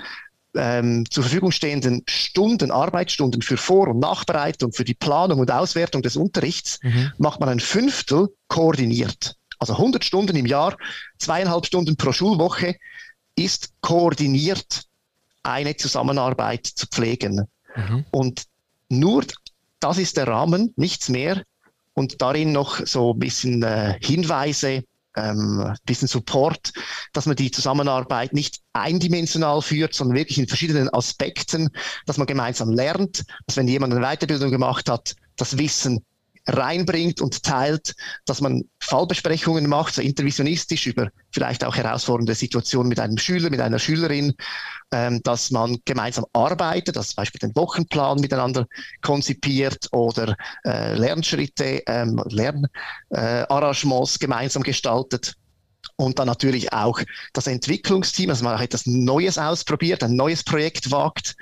[SPEAKER 2] ähm, zur Verfügung stehenden Stunden, Arbeitsstunden für Vor- und Nachbereitung, für die Planung und Auswertung des Unterrichts, mhm. macht man ein Fünftel koordiniert. Also 100 Stunden im Jahr, zweieinhalb Stunden pro Schulwoche ist koordiniert eine Zusammenarbeit zu pflegen. Mhm. Und nur das ist der Rahmen, nichts mehr. Und darin noch so ein bisschen äh, Hinweise, ähm, bisschen Support, dass man die Zusammenarbeit nicht eindimensional führt, sondern wirklich in verschiedenen Aspekten, dass man gemeinsam lernt, dass wenn jemand eine Weiterbildung gemacht hat, das Wissen reinbringt und teilt, dass man Fallbesprechungen macht, so intervisionistisch über vielleicht auch herausfordernde Situationen mit einem Schüler, mit einer Schülerin, ähm, dass man gemeinsam arbeitet, dass zum Beispiel den Wochenplan miteinander konzipiert oder äh, Lernschritte, ähm, Lernarrangements äh, gemeinsam gestaltet. Und dann natürlich auch das Entwicklungsteam, also man auch etwas Neues ausprobiert, ein neues Projekt wagt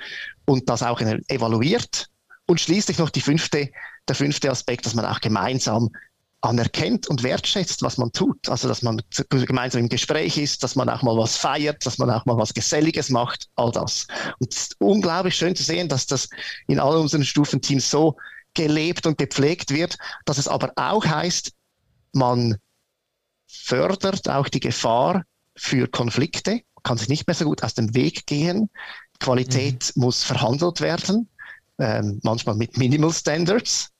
[SPEAKER 2] und das auch evaluiert. Und schließlich noch die fünfte, der fünfte Aspekt, dass man auch gemeinsam anerkennt und wertschätzt, was man tut. Also, dass man gemeinsam im Gespräch ist, dass man auch mal was feiert, dass man auch mal was Geselliges macht, all das. Und es ist unglaublich schön zu sehen, dass das in all unseren Stufenteams so gelebt und gepflegt wird, dass es aber auch heißt, man fördert auch die Gefahr für Konflikte, kann sich nicht mehr so gut aus dem Weg gehen. Qualität mhm. muss verhandelt werden, ähm, manchmal mit Minimal Standards.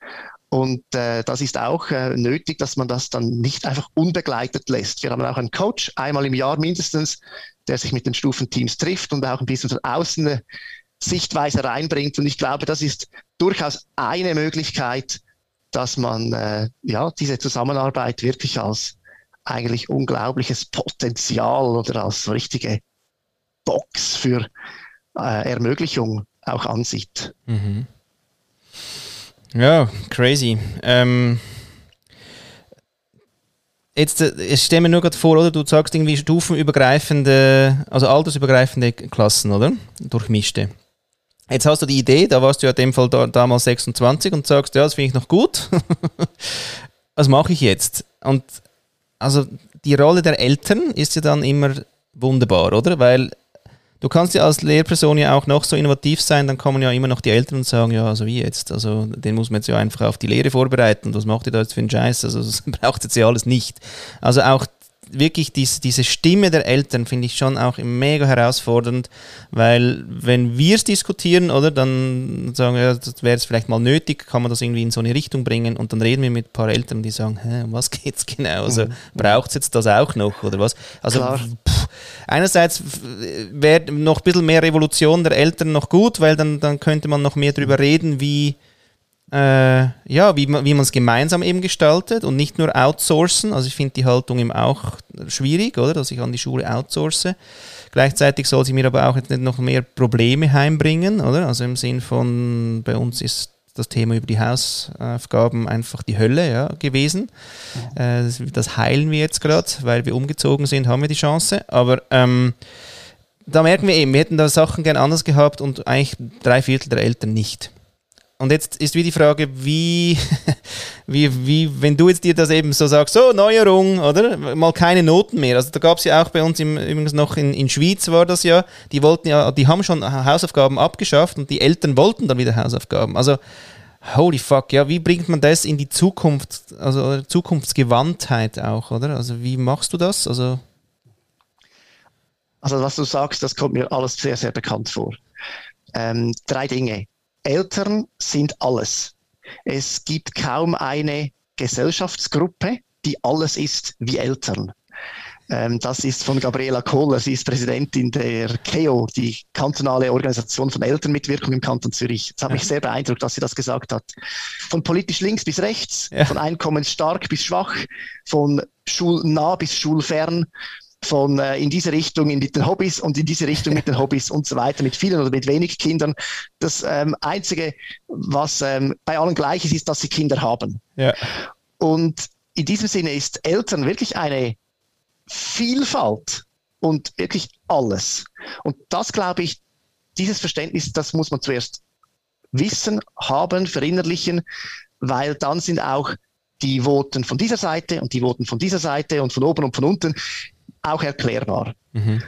[SPEAKER 2] Und äh, das ist auch äh, nötig, dass man das dann nicht einfach unbegleitet lässt. Wir haben auch einen Coach, einmal im Jahr mindestens, der sich mit den Stufenteams trifft und auch ein bisschen von außen eine Sichtweise reinbringt. Und ich glaube, das ist durchaus eine Möglichkeit, dass man äh, ja diese Zusammenarbeit wirklich als eigentlich unglaubliches Potenzial oder als richtige Box für äh, Ermöglichung auch ansieht. Mhm.
[SPEAKER 1] Ja, crazy. Ähm, jetzt, äh, jetzt stell mir nur gerade vor, oder? Du sagst irgendwie stufenübergreifende, also altersübergreifende Klassen, oder? Durchmischte. Jetzt hast du die Idee, da warst du ja in dem Fall da, damals 26 und sagst, ja, das finde ich noch gut. Was mache ich jetzt? Und also die Rolle der Eltern ist ja dann immer wunderbar, oder? Weil Du kannst ja als Lehrperson ja auch noch so innovativ sein, dann kommen ja immer noch die Eltern und sagen, ja, also wie jetzt? Also den muss man jetzt ja einfach auf die Lehre vorbereiten was macht ihr da jetzt für einen Scheiß? Also das braucht jetzt ja alles nicht. Also auch wirklich dies, diese Stimme der Eltern finde ich schon auch mega herausfordernd, weil wenn wir es diskutieren, oder, dann sagen wir, ja, das wäre es vielleicht mal nötig, kann man das irgendwie in so eine Richtung bringen und dann reden wir mit ein paar Eltern, die sagen, hä, um was geht's genau? Also mhm. braucht es jetzt das auch noch oder was? Also pff, einerseits wäre noch ein bisschen mehr Revolution der Eltern noch gut, weil dann, dann könnte man noch mehr darüber reden, wie äh, ja, wie man wie es gemeinsam eben gestaltet und nicht nur outsourcen. Also ich finde die Haltung eben auch schwierig, oder, dass ich an die Schule outsource. Gleichzeitig soll sie mir aber auch jetzt nicht noch mehr Probleme heimbringen, oder? Also im Sinn von, bei uns ist das Thema über die Hausaufgaben einfach die Hölle ja, gewesen. Ja. Äh, das heilen wir jetzt gerade, weil wir umgezogen sind, haben wir die Chance. Aber ähm, da merken wir eben, wir hätten da Sachen gern anders gehabt und eigentlich drei Viertel der Eltern nicht. Und jetzt ist wie die Frage, wie, wie, wie, wenn du jetzt dir das eben so sagst, so Neuerung, oder? Mal keine Noten mehr. Also da gab es ja auch bei uns im, übrigens noch in, in Schweiz war das ja, die wollten ja, die haben schon Hausaufgaben abgeschafft und die Eltern wollten dann wieder Hausaufgaben. Also holy fuck, ja, wie bringt man das in die Zukunft, also Zukunftsgewandtheit auch, oder? Also wie machst du das? Also
[SPEAKER 2] also was du sagst, das kommt mir alles sehr, sehr bekannt vor. Ähm, drei Dinge. Eltern sind alles. Es gibt kaum eine Gesellschaftsgruppe, die alles ist wie Eltern. Ähm, das ist von Gabriela Kohler. Sie ist Präsidentin der KEO, die kantonale Organisation von Elternmitwirkung im Kanton Zürich. Das hat mich sehr beeindruckt, dass sie das gesagt hat. Von politisch links bis rechts, ja. von einkommensstark bis schwach, von schulnah bis schulfern von äh, in diese Richtung mit den Hobbys und in diese Richtung mit den Hobbys und so weiter, mit vielen oder mit wenig Kindern. Das ähm, Einzige, was ähm, bei allen gleich ist, ist, dass sie Kinder haben. Ja. Und in diesem Sinne ist Eltern wirklich eine Vielfalt und wirklich alles. Und das glaube ich, dieses Verständnis, das muss man zuerst wissen, haben, verinnerlichen, weil dann sind auch die Voten von dieser Seite und die Voten von dieser Seite und von oben und von unten auch erklärbar. Mhm.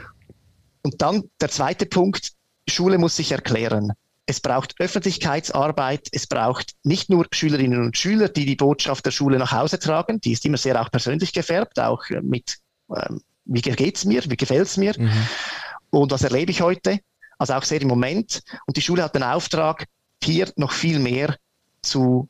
[SPEAKER 2] Und dann der zweite Punkt, Schule muss sich erklären. Es braucht Öffentlichkeitsarbeit, es braucht nicht nur Schülerinnen und Schüler, die die Botschaft der Schule nach Hause tragen, die ist immer sehr auch persönlich gefärbt, auch äh, mit, ähm, wie geht es mir, wie gefällt es mir mhm. und was erlebe ich heute, also auch sehr im Moment. Und die Schule hat den Auftrag, hier noch viel mehr zu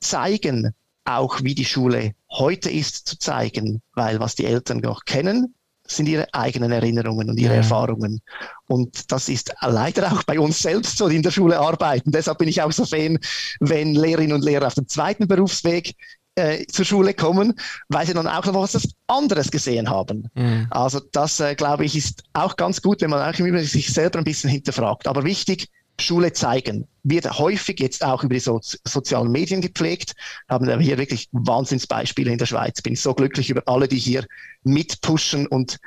[SPEAKER 2] zeigen, auch wie die Schule heute ist, zu zeigen, weil was die Eltern noch kennen, sind ihre eigenen Erinnerungen und ihre ja. Erfahrungen. Und das ist leider auch bei uns selbst so, die in der Schule arbeiten. Deshalb bin ich auch so Fan, wenn Lehrerinnen und Lehrer auf dem zweiten Berufsweg äh, zur Schule kommen, weil sie dann auch noch was anderes gesehen haben. Mhm. Also das, äh, glaube ich, ist auch ganz gut, wenn man auch sich selber ein bisschen hinterfragt. Aber wichtig, Schule zeigen. Wird häufig jetzt auch über die so sozialen Medien gepflegt. Haben wir hier wirklich Wahnsinnsbeispiele in der Schweiz. Bin so glücklich über alle, die hier mitpushen und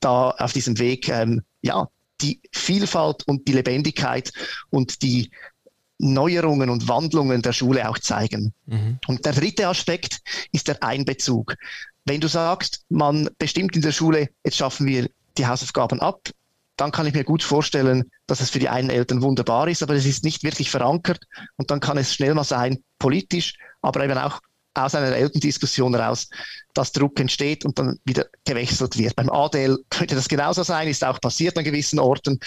[SPEAKER 2] da auf diesem Weg, ähm, ja, die Vielfalt und die Lebendigkeit und die Neuerungen und Wandlungen der Schule auch zeigen. Mhm. Und der dritte Aspekt ist der Einbezug. Wenn du sagst, man bestimmt in der Schule, jetzt schaffen wir die Hausaufgaben ab, dann kann ich mir gut vorstellen, dass es für die einen Eltern wunderbar ist, aber es ist nicht wirklich verankert und dann kann es schnell mal sein, politisch, aber eben auch aus einer Elterndiskussion heraus, dass Druck entsteht und dann wieder gewechselt wird. Beim ADL könnte das genauso sein, ist auch passiert an gewissen Orten.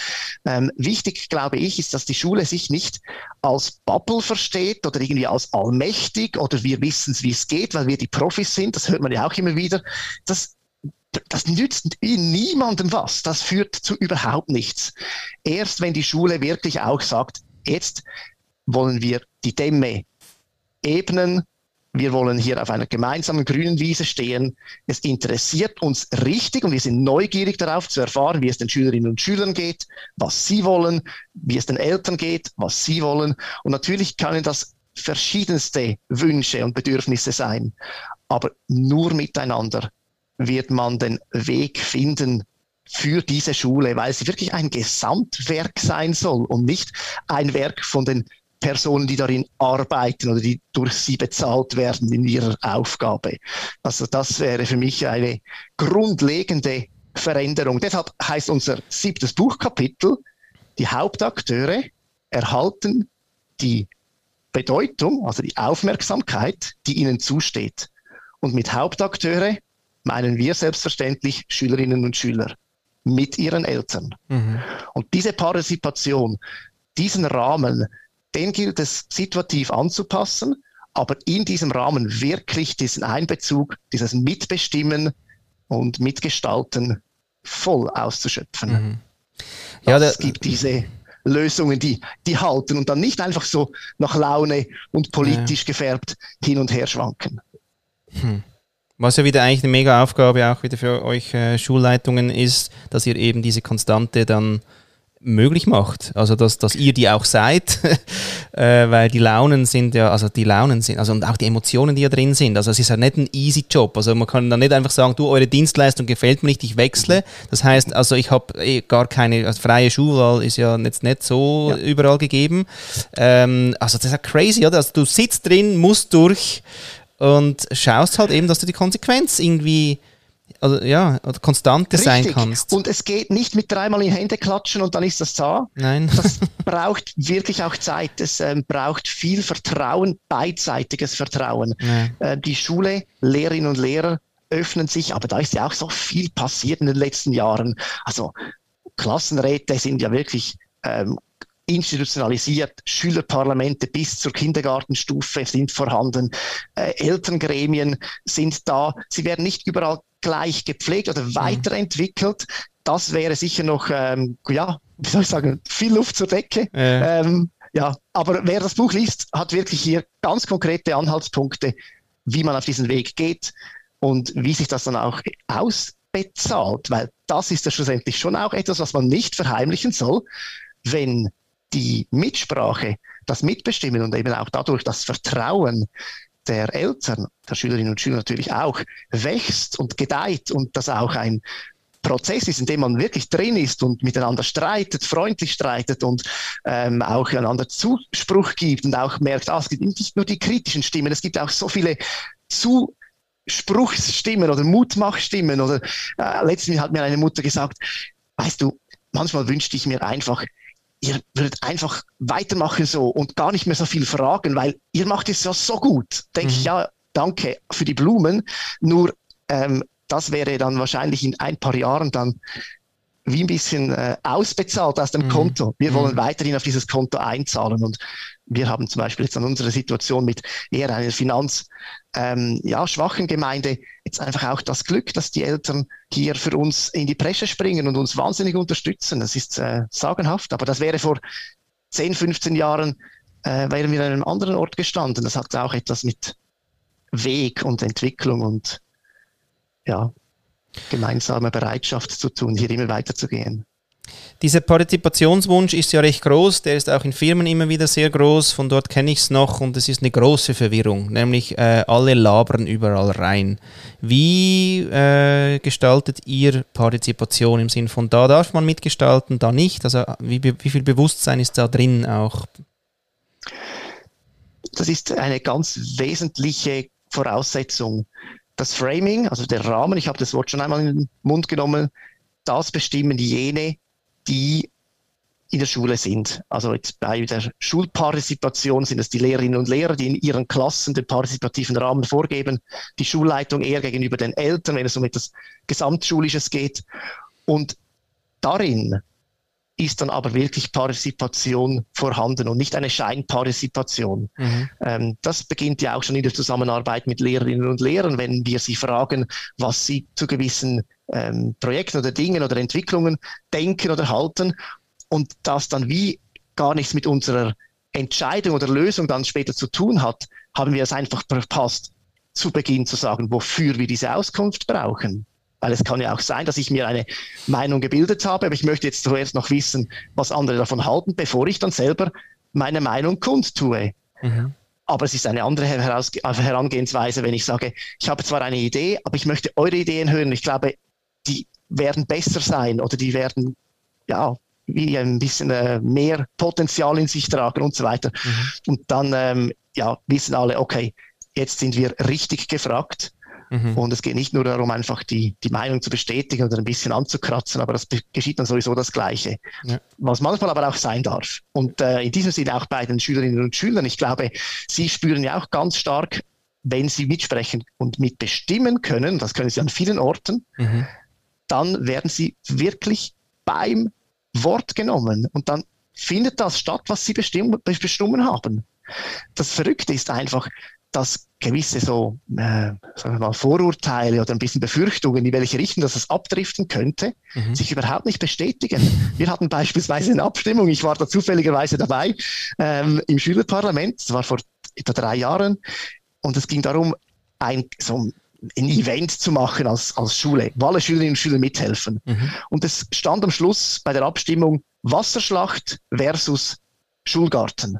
[SPEAKER 2] Ähm, wichtig, glaube ich, ist, dass die Schule sich nicht als Bubble versteht oder irgendwie als allmächtig oder wir wissen es, wie es geht, weil wir die Profis sind. Das hört man ja auch immer wieder. Das das nützt niemandem was. Das führt zu überhaupt nichts. Erst wenn die Schule wirklich auch sagt, jetzt wollen wir die Dämme ebnen, wir wollen hier auf einer gemeinsamen grünen Wiese stehen. Es interessiert uns richtig und wir sind neugierig darauf zu erfahren, wie es den Schülerinnen und Schülern geht, was sie wollen, wie es den Eltern geht, was sie wollen. Und natürlich können das verschiedenste Wünsche und Bedürfnisse sein, aber nur miteinander wird man den Weg finden für diese Schule, weil sie wirklich ein Gesamtwerk sein soll und nicht ein Werk von den Personen, die darin arbeiten oder die durch sie bezahlt werden in ihrer Aufgabe. Also das wäre für mich eine grundlegende Veränderung. Deshalb heißt unser siebtes Buchkapitel, die Hauptakteure erhalten die Bedeutung, also die Aufmerksamkeit, die ihnen zusteht. Und mit Hauptakteure meinen wir selbstverständlich Schülerinnen und Schüler mit ihren Eltern. Mhm. Und diese Partizipation, diesen Rahmen, den gilt es situativ anzupassen, aber in diesem Rahmen wirklich diesen Einbezug, dieses Mitbestimmen und Mitgestalten voll auszuschöpfen. Mhm. Ja, es gibt diese Lösungen, die, die halten und dann nicht einfach so nach Laune und politisch ja. gefärbt hin und her schwanken.
[SPEAKER 1] Hm. Was ja wieder eigentlich eine mega Aufgabe auch wieder für euch äh, Schulleitungen ist, dass ihr eben diese Konstante dann möglich macht. Also dass, dass ihr die auch seid, äh, weil die Launen sind ja, also die Launen sind, also und auch die Emotionen, die ja drin sind. Also es ist ja nicht ein easy Job. Also man kann dann nicht einfach sagen, du, eure Dienstleistung gefällt mir nicht, ich wechsle. Das heißt, also ich habe eh gar keine, also freie Schulwahl ist ja jetzt nicht so ja. überall gegeben. Ähm, also das ist ja crazy, oder? Also du sitzt drin, musst durch und schaust halt eben, dass du die Konsequenz irgendwie also, ja, oder konstanter sein kannst.
[SPEAKER 2] Und es geht nicht mit dreimal in Hände klatschen und dann ist das da.
[SPEAKER 1] Nein.
[SPEAKER 2] Das braucht wirklich auch Zeit. Es ähm, braucht viel Vertrauen, beidseitiges Vertrauen. Ja. Äh, die Schule, Lehrerinnen und Lehrer öffnen sich, aber da ist ja auch so viel passiert in den letzten Jahren. Also Klassenräte sind ja wirklich ähm, institutionalisiert. Schülerparlamente bis zur Kindergartenstufe sind vorhanden. Äh, Elterngremien sind da. Sie werden nicht überall gleich gepflegt oder mhm. weiterentwickelt. Das wäre sicher noch, ähm, ja, wie soll ich sagen, viel Luft zur Decke. Ja. Ähm, ja, aber wer das Buch liest, hat wirklich hier ganz konkrete Anhaltspunkte, wie man auf diesen Weg geht und wie sich das dann auch ausbezahlt, weil das ist ja schlussendlich schon auch etwas, was man nicht verheimlichen soll, wenn die Mitsprache, das Mitbestimmen und eben auch dadurch das Vertrauen der Eltern, der Schülerinnen und Schüler natürlich auch, wächst und gedeiht und das auch ein Prozess ist, in dem man wirklich drin ist und miteinander streitet, freundlich streitet und ähm, auch einander Zuspruch gibt und auch merkt, ah, es gibt nicht nur die kritischen Stimmen, es gibt auch so viele Zuspruchsstimmen oder Mutmachstimmen oder äh, letztens hat mir eine Mutter gesagt, weißt du, manchmal wünschte ich mir einfach, ihr würdet einfach weitermachen so und gar nicht mehr so viel fragen, weil ihr macht es ja so gut. Denke mhm. ich, ja, danke für die Blumen. Nur ähm, das wäre dann wahrscheinlich in ein paar Jahren dann wie ein bisschen äh, ausbezahlt aus dem mhm. Konto. Wir wollen mhm. weiterhin auf dieses Konto einzahlen und wir haben zum Beispiel jetzt an unserer Situation mit eher einer finanz ähm, ja, schwachen Gemeinde jetzt einfach auch das Glück, dass die Eltern hier für uns in die Presse springen und uns wahnsinnig unterstützen. Das ist äh, sagenhaft, aber das wäre vor 10, 15 Jahren, äh, wären wir an einem anderen Ort gestanden. Das hat auch etwas mit Weg und Entwicklung und ja, gemeinsamer Bereitschaft zu tun, hier immer weiterzugehen.
[SPEAKER 1] Dieser Partizipationswunsch ist ja recht groß, der ist auch in Firmen immer wieder sehr groß, von dort kenne ich es noch und es ist eine große Verwirrung, nämlich äh, alle labern überall rein. Wie äh, gestaltet ihr Partizipation im Sinn von da darf man mitgestalten, da nicht? Also wie, wie viel Bewusstsein ist da drin auch?
[SPEAKER 2] Das ist eine ganz wesentliche Voraussetzung das Framing, also der Rahmen, ich habe das Wort schon einmal in den Mund genommen, das bestimmen jene, die in der Schule sind. Also jetzt bei der Schulpartizipation sind es die Lehrerinnen und Lehrer, die in ihren Klassen den partizipativen Rahmen vorgeben, die Schulleitung eher gegenüber den Eltern, wenn es um etwas Gesamtschulisches geht. Und darin ist dann aber wirklich Partizipation vorhanden und nicht eine Scheinpartizipation. Mhm. Ähm, das beginnt ja auch schon in der Zusammenarbeit mit Lehrerinnen und Lehrern, wenn wir sie fragen, was sie zu gewissen ähm, Projekten oder Dingen oder Entwicklungen denken oder halten und das dann wie gar nichts mit unserer Entscheidung oder Lösung dann später zu tun hat, haben wir es einfach verpasst, zu Beginn zu sagen, wofür wir diese Auskunft brauchen. Weil es kann ja auch sein, dass ich mir eine Meinung gebildet habe, aber ich möchte jetzt zuerst noch wissen, was andere davon halten, bevor ich dann selber meine Meinung kundtue. Mhm. Aber es ist eine andere Herangehensweise, wenn ich sage, ich habe zwar eine Idee, aber ich möchte eure Ideen hören. Ich glaube, die werden besser sein oder die werden, ja, wie ein bisschen äh, mehr Potenzial in sich tragen und so weiter. Mhm. Und dann, ähm, ja, wissen alle, okay, jetzt sind wir richtig gefragt Mhm. Und es geht nicht nur darum, einfach die, die Meinung zu bestätigen oder ein bisschen anzukratzen, aber das geschieht dann sowieso das Gleiche. Ja. Was manchmal aber auch sein darf. Und äh, in diesem Sinne auch bei den Schülerinnen und Schülern. Ich glaube, sie spüren ja auch ganz stark, wenn sie mitsprechen und mitbestimmen können, das können sie an vielen Orten, mhm. Dann werden sie wirklich beim Wort genommen und dann findet das statt, was sie bestimmen, bestimmen haben. Das Verrückte ist einfach, dass gewisse so, äh, sagen wir mal, Vorurteile oder ein bisschen Befürchtungen, in welche Richtung das abdriften könnte, mhm. sich überhaupt nicht bestätigen. Wir hatten beispielsweise eine Abstimmung, ich war da zufälligerweise dabei, ähm, im Schülerparlament, das war vor etwa drei Jahren, und es ging darum, ein, so ein Event zu machen als, als Schule, wo alle Schülerinnen und Schüler mithelfen. Mhm. Und es stand am Schluss bei der Abstimmung Wasserschlacht versus Schulgarten.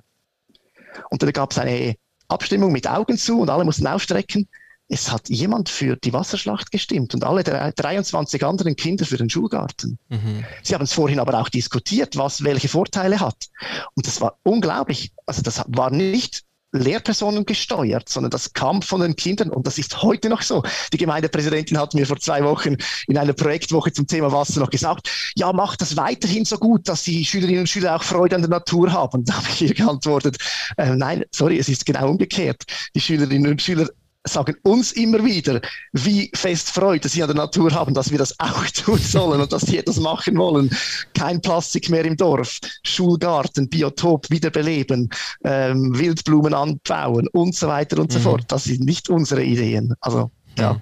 [SPEAKER 2] Und dann gab es eine Abstimmung mit Augen zu und alle mussten aufstrecken. Es hat jemand für die Wasserschlacht gestimmt und alle 23 anderen Kinder für den Schulgarten. Mhm. Sie haben es vorhin aber auch diskutiert, was welche Vorteile hat. Und das war unglaublich. Also das war nicht Lehrpersonen gesteuert, sondern das kam von den Kindern und das ist heute noch so. Die Gemeindepräsidentin hat mir vor zwei Wochen in einer Projektwoche zum Thema Wasser noch gesagt, ja, macht das weiterhin so gut, dass die Schülerinnen und Schüler auch Freude an der Natur haben. Da habe ich ihr geantwortet, äh, nein, sorry, es ist genau umgekehrt. Die Schülerinnen und Schüler sagen uns immer wieder, wie fest Freude sie an der Natur haben, dass wir das auch tun sollen und dass sie etwas machen wollen. Kein Plastik mehr im Dorf, Schulgarten, Biotop wiederbeleben, ähm, Wildblumen anbauen und so weiter und mhm. so fort. Das sind nicht unsere Ideen. Also, ja.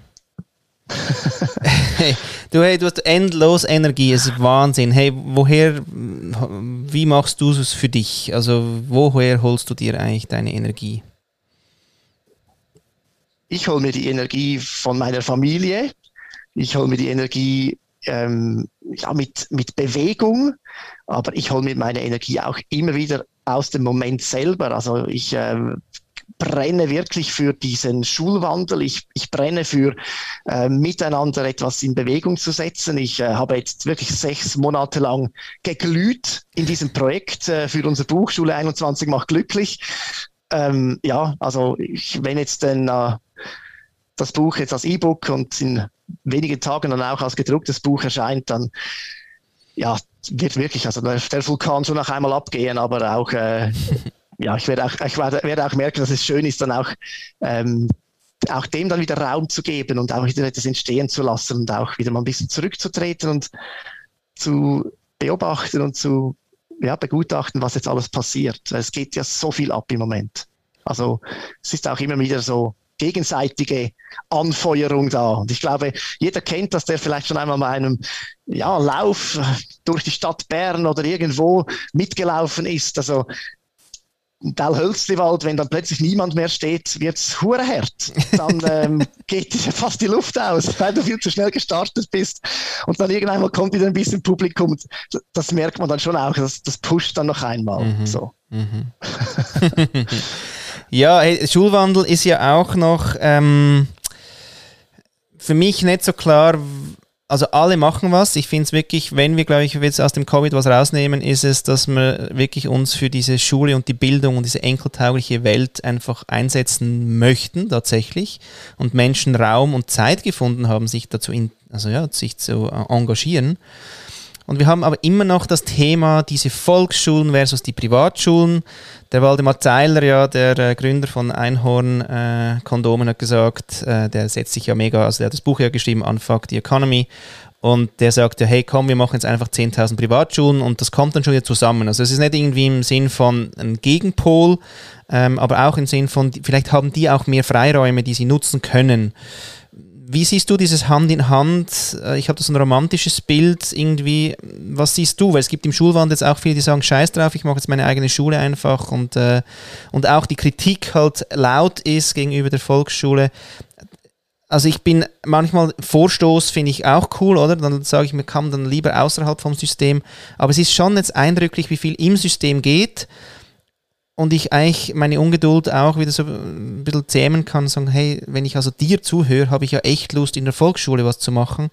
[SPEAKER 1] hey, du, hey, du hast endlos Energie, es ist Wahnsinn. Hey, woher, wie machst du es für dich? Also, woher holst du dir eigentlich deine Energie?
[SPEAKER 2] Ich hole mir die Energie von meiner Familie, ich hole mir die Energie ähm, ja, mit, mit Bewegung, aber ich hole mir meine Energie auch immer wieder aus dem Moment selber. Also ich äh, brenne wirklich für diesen Schulwandel. Ich, ich brenne für äh, miteinander etwas in Bewegung zu setzen. Ich äh, habe jetzt wirklich sechs Monate lang geglüht in diesem Projekt äh, für unser Buch Schule 21 macht glücklich. Ähm, ja, also ich, wenn jetzt denn äh, das Buch jetzt als E-Book und in wenigen Tagen dann auch als gedrucktes Buch erscheint, dann ja, wird wirklich, also der, der Vulkan schon noch einmal abgehen, aber auch, äh, ja, ich werde auch, ich werde, werde auch merken, dass es schön ist, dann auch, ähm, auch dem dann wieder Raum zu geben und auch wieder etwas entstehen zu lassen und auch wieder mal ein bisschen zurückzutreten und zu beobachten und zu ja, begutachten, was jetzt alles passiert. Es geht ja so viel ab im Moment. Also es ist auch immer wieder so, gegenseitige Anfeuerung da. Und ich glaube, jeder kennt das, der vielleicht schon einmal bei einem ja, Lauf durch die Stadt Bern oder irgendwo mitgelaufen ist. Also Dalhölzliwald, wenn dann plötzlich niemand mehr steht, wird es hart. Dann ähm, geht fast die Luft aus, weil du viel zu schnell gestartet bist. Und dann irgendwann kommt wieder ein bisschen Publikum. Das merkt man dann schon auch. Das, das pusht dann noch einmal. Mhm. So. Mhm.
[SPEAKER 1] Ja, hey, Schulwandel ist ja auch noch ähm, für mich nicht so klar. Also alle machen was. Ich finde es wirklich, wenn wir, glaube ich, jetzt aus dem Covid was rausnehmen, ist es, dass wir wirklich uns für diese Schule und die Bildung und diese enkeltaugliche Welt einfach einsetzen möchten, tatsächlich. Und Menschen Raum und Zeit gefunden haben, sich dazu, in, also ja, sich zu äh, engagieren. Und wir haben aber immer noch das Thema, diese Volksschulen versus die Privatschulen. Der Waldemar Zeiler, ja, der äh, Gründer von Einhorn äh, Kondomen, hat gesagt, äh, der setzt sich ja mega, also der hat das Buch ja geschrieben, Unfuck the Economy. Und der sagt ja, hey komm, wir machen jetzt einfach 10.000 Privatschulen und das kommt dann schon wieder zusammen. Also es ist nicht irgendwie im Sinn von einem Gegenpol, ähm, aber auch im Sinn von, vielleicht haben die auch mehr Freiräume, die sie nutzen können. Wie siehst du dieses Hand in Hand? Äh, ich habe das ein romantisches Bild irgendwie. Was siehst du? Weil es gibt im Schulwand jetzt auch viele, die sagen, scheiß drauf, ich mache jetzt meine eigene Schule einfach und, äh, und auch die Kritik halt laut ist gegenüber der Volksschule. Also ich bin manchmal Vorstoß finde ich auch cool, oder? Dann sage ich mir, kann dann lieber außerhalb vom System. Aber es ist schon jetzt eindrücklich, wie viel im System geht und ich eigentlich meine Ungeduld auch wieder so ein bisschen zähmen kann, sagen, hey, wenn ich also dir zuhöre, habe ich ja echt Lust, in der Volksschule was zu machen.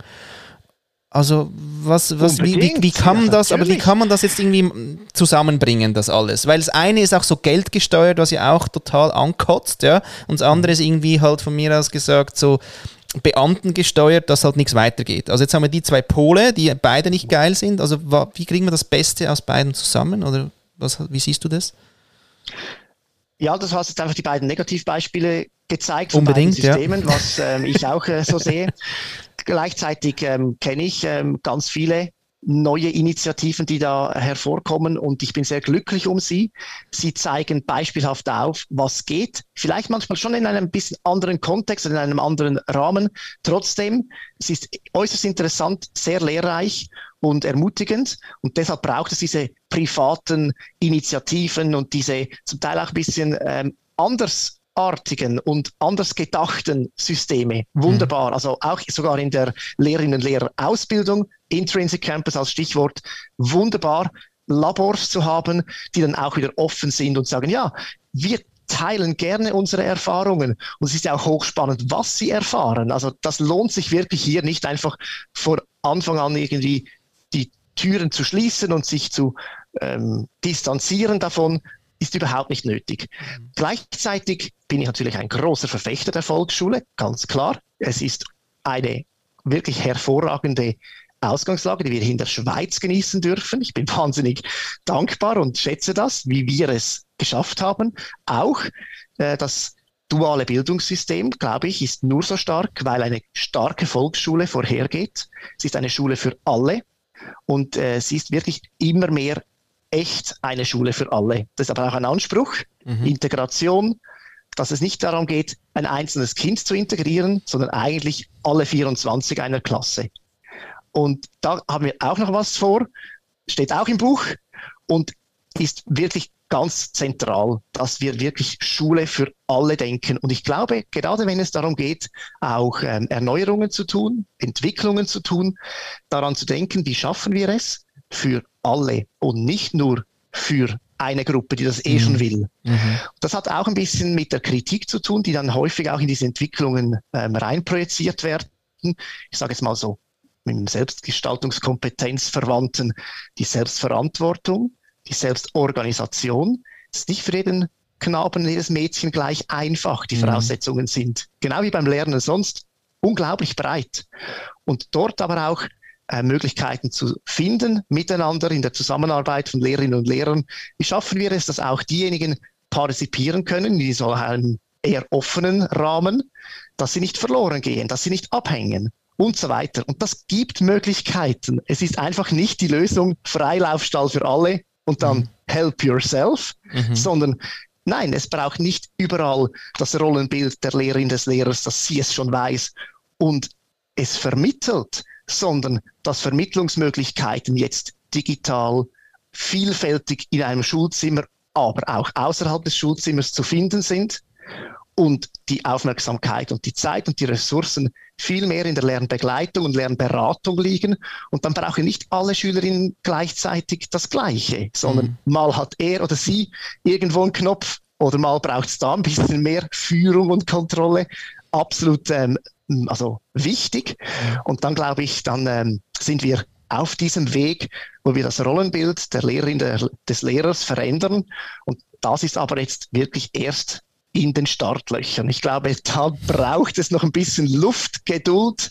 [SPEAKER 1] Also was, was wie, wie, wie, kann man das, aber wie kann man das jetzt irgendwie zusammenbringen, das alles? Weil das eine ist auch so geldgesteuert, was ja auch total ankotzt, ja. Und das andere ist irgendwie halt von mir aus gesagt so Beamten gesteuert, dass halt nichts weitergeht. Also jetzt haben wir die zwei Pole, die beide nicht geil sind. Also wie kriegen wir das Beste aus beiden zusammen? Oder was, wie siehst du das?
[SPEAKER 2] Ja, das hast jetzt einfach die beiden Negativbeispiele gezeigt
[SPEAKER 1] von Unbedingt,
[SPEAKER 2] beiden Systemen, ja. was ähm, ich auch äh, so sehe. Gleichzeitig ähm, kenne ich ähm, ganz viele neue Initiativen, die da hervorkommen und ich bin sehr glücklich um sie. Sie zeigen beispielhaft auf, was geht. Vielleicht manchmal schon in einem bisschen anderen Kontext, in einem anderen Rahmen. Trotzdem, es ist äußerst interessant, sehr lehrreich und ermutigend. Und deshalb braucht es diese privaten Initiativen und diese zum Teil auch ein bisschen ähm, anders neuartigen und anders gedachten Systeme. Wunderbar. Mhm. Also auch sogar in der Lehrerinnen und Lehrerausbildung, Intrinsic Campus als Stichwort, wunderbar. Labors zu haben, die dann auch wieder offen sind und sagen, ja, wir teilen gerne unsere Erfahrungen. Und es ist ja auch hochspannend, was sie erfahren. Also das lohnt sich wirklich hier nicht einfach vor Anfang an irgendwie die Türen zu schließen und sich zu ähm, distanzieren davon, ist überhaupt nicht nötig. Mhm. Gleichzeitig bin ich natürlich ein großer Verfechter der Volksschule, ganz klar. Es ist eine wirklich hervorragende Ausgangslage, die wir in der Schweiz genießen dürfen. Ich bin wahnsinnig dankbar und schätze das, wie wir es geschafft haben. Auch äh, das duale Bildungssystem, glaube ich, ist nur so stark, weil eine starke Volksschule vorhergeht. Es ist eine Schule für alle und äh, sie ist wirklich immer mehr echt eine Schule für alle. Das ist aber auch ein Anspruch, mhm. Integration, dass es nicht darum geht, ein einzelnes Kind zu integrieren, sondern eigentlich alle 24 einer Klasse. Und da haben wir auch noch was vor, steht auch im Buch und ist wirklich ganz zentral, dass wir wirklich Schule für alle denken. Und ich glaube, gerade wenn es darum geht, auch ähm, Erneuerungen zu tun, Entwicklungen zu tun, daran zu denken, wie schaffen wir es für alle und nicht nur für eine Gruppe, die das eh mhm. schon will. Mhm. Das hat auch ein bisschen mit der Kritik zu tun, die dann häufig auch in diese Entwicklungen ähm, reinprojiziert werden. Ich sage jetzt mal so, mit dem Selbstgestaltungskompetenz verwandten, die Selbstverantwortung, die Selbstorganisation. Das ist nicht für jeden Knaben, jedes Mädchen gleich einfach. Die mhm. Voraussetzungen sind, genau wie beim Lernen sonst, unglaublich breit. Und dort aber auch äh, Möglichkeiten zu finden, miteinander in der Zusammenarbeit von Lehrerinnen und Lehrern. Wie schaffen wir es, dass auch diejenigen partizipieren können in so einem eher offenen Rahmen, dass sie nicht verloren gehen, dass sie nicht abhängen und so weiter. Und das gibt Möglichkeiten. Es ist einfach nicht die Lösung Freilaufstall für alle und dann mhm. help yourself, mhm. sondern nein, es braucht nicht überall das Rollenbild der Lehrerin des Lehrers, dass sie es schon weiß und es vermittelt, sondern dass Vermittlungsmöglichkeiten jetzt digital vielfältig in einem Schulzimmer, aber auch außerhalb des Schulzimmers zu finden sind und die Aufmerksamkeit und die Zeit und die Ressourcen viel mehr in der Lernbegleitung und Lernberatung liegen. Und dann brauchen nicht alle Schülerinnen gleichzeitig das Gleiche, sondern mhm. mal hat er oder sie irgendwo einen Knopf oder mal braucht es da ein bisschen mehr Führung und Kontrolle. Absolut ähm, also wichtig. Und dann glaube ich, dann ähm, sind wir auf diesem Weg, wo wir das Rollenbild der Lehrerin, der, des Lehrers verändern. Und das ist aber jetzt wirklich erst in den Startlöchern. Ich glaube, da braucht es noch ein bisschen Luft, Geduld.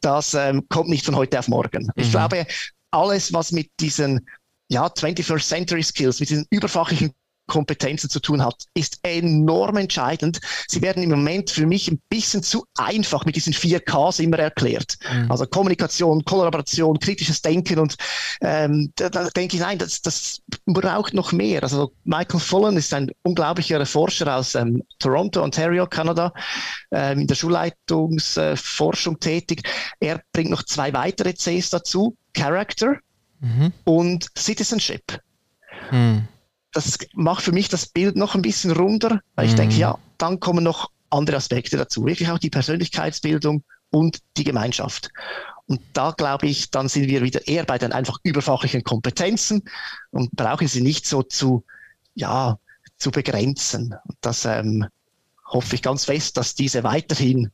[SPEAKER 2] Das ähm, kommt nicht von heute auf morgen. Mhm. Ich glaube, alles, was mit diesen ja, 21st Century Skills, mit diesen überfachlichen Kompetenzen zu tun hat, ist enorm entscheidend. Sie werden im Moment für mich ein bisschen zu einfach mit diesen vier Ks immer erklärt. Mhm. Also Kommunikation, Kollaboration, kritisches Denken und ähm, da, da denke ich, nein, das, das braucht noch mehr. Also Michael Fullen ist ein unglaublicher Forscher aus ähm, Toronto, Ontario, Kanada, ähm, in der Schulleitungsforschung äh, tätig. Er bringt noch zwei weitere Cs dazu, Character mhm. und Citizenship. Mhm das macht für mich das Bild noch ein bisschen runder, weil ich denke, mhm. ja, dann kommen noch andere Aspekte dazu, wirklich auch die Persönlichkeitsbildung und die Gemeinschaft. Und da glaube ich, dann sind wir wieder eher bei den einfach überfachlichen Kompetenzen und brauchen sie nicht so zu, ja, zu begrenzen. Und das ähm, hoffe ich ganz fest, dass diese weiterhin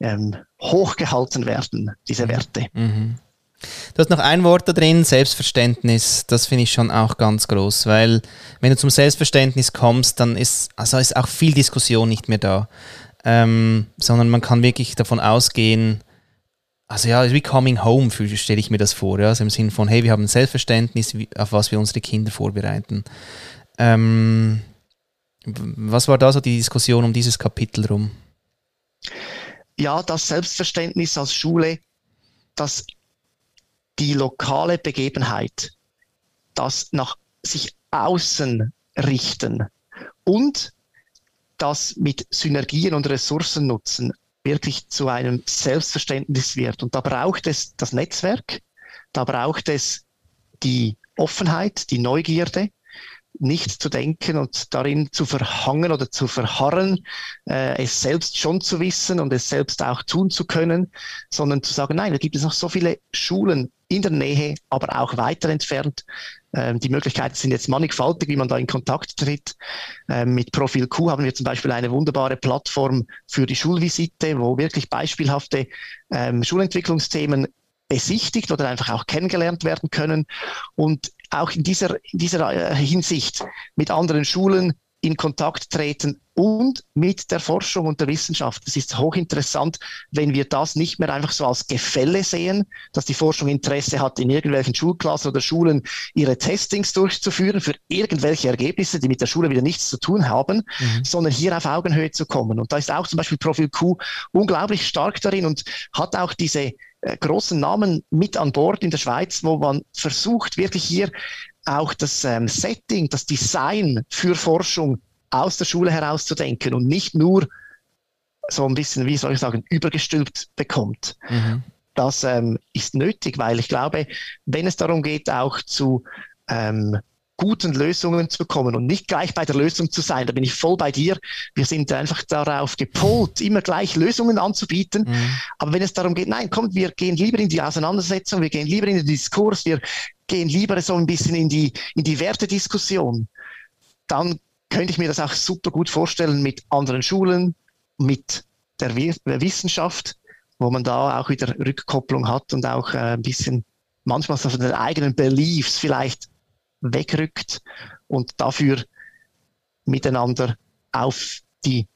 [SPEAKER 2] ähm, hochgehalten werden, diese mhm. Werte. Mhm.
[SPEAKER 1] Du hast noch ein Wort da drin, Selbstverständnis. Das finde ich schon auch ganz groß, weil wenn du zum Selbstverständnis kommst, dann ist, also ist auch viel Diskussion nicht mehr da, ähm, sondern man kann wirklich davon ausgehen, also ja, wie coming home stelle ich mir das vor, ja, also im Sinne von, hey, wir haben ein Selbstverständnis, auf was wir unsere Kinder vorbereiten. Ähm, was war da so die Diskussion um dieses Kapitel rum?
[SPEAKER 2] Ja, das Selbstverständnis als Schule, das die lokale Begebenheit, das nach sich außen richten und das mit Synergien und Ressourcen nutzen wirklich zu einem Selbstverständnis wird. Und da braucht es das Netzwerk, da braucht es die Offenheit, die Neugierde, nicht zu denken und darin zu verhangen oder zu verharren, äh, es selbst schon zu wissen und es selbst auch tun zu können, sondern zu sagen, nein, da gibt es noch so viele Schulen in der Nähe, aber auch weiter entfernt. Ähm, die Möglichkeiten sind jetzt mannigfaltig, wie man da in Kontakt tritt. Ähm, mit Profil Q haben wir zum Beispiel eine wunderbare Plattform für die Schulvisite, wo wirklich beispielhafte ähm, Schulentwicklungsthemen besichtigt oder einfach auch kennengelernt werden können und auch in dieser, in dieser äh, Hinsicht mit anderen Schulen in Kontakt treten und mit der Forschung und der Wissenschaft. Es ist hochinteressant, wenn wir das nicht mehr einfach so als Gefälle sehen, dass die Forschung Interesse hat, in irgendwelchen Schulklassen oder Schulen ihre Testings durchzuführen für irgendwelche Ergebnisse, die mit der Schule wieder nichts zu tun haben, mhm. sondern hier auf Augenhöhe zu kommen. Und da ist auch zum Beispiel Profil Q unglaublich stark darin und hat auch diese äh, großen Namen mit an Bord in der Schweiz, wo man versucht, wirklich hier auch das ähm, Setting, das Design für Forschung aus der Schule herauszudenken und nicht nur so ein bisschen, wie soll ich sagen, übergestülpt bekommt. Mhm. Das ähm, ist nötig, weil ich glaube, wenn es darum geht, auch zu ähm, guten Lösungen zu kommen und nicht gleich bei der Lösung zu sein. Da bin ich voll bei dir. Wir sind einfach darauf gepolt, immer gleich Lösungen anzubieten. Mhm. Aber wenn es darum geht, nein, kommt, wir gehen lieber in die Auseinandersetzung, wir gehen lieber in den Diskurs, wir gehen lieber so ein bisschen in die, in die Wertediskussion, dann könnte ich mir das auch super gut vorstellen mit anderen Schulen, mit der Wissenschaft, wo man da auch wieder Rückkopplung hat und auch äh, ein bisschen manchmal so von den eigenen Beliefs vielleicht wegrückt und dafür miteinander auf die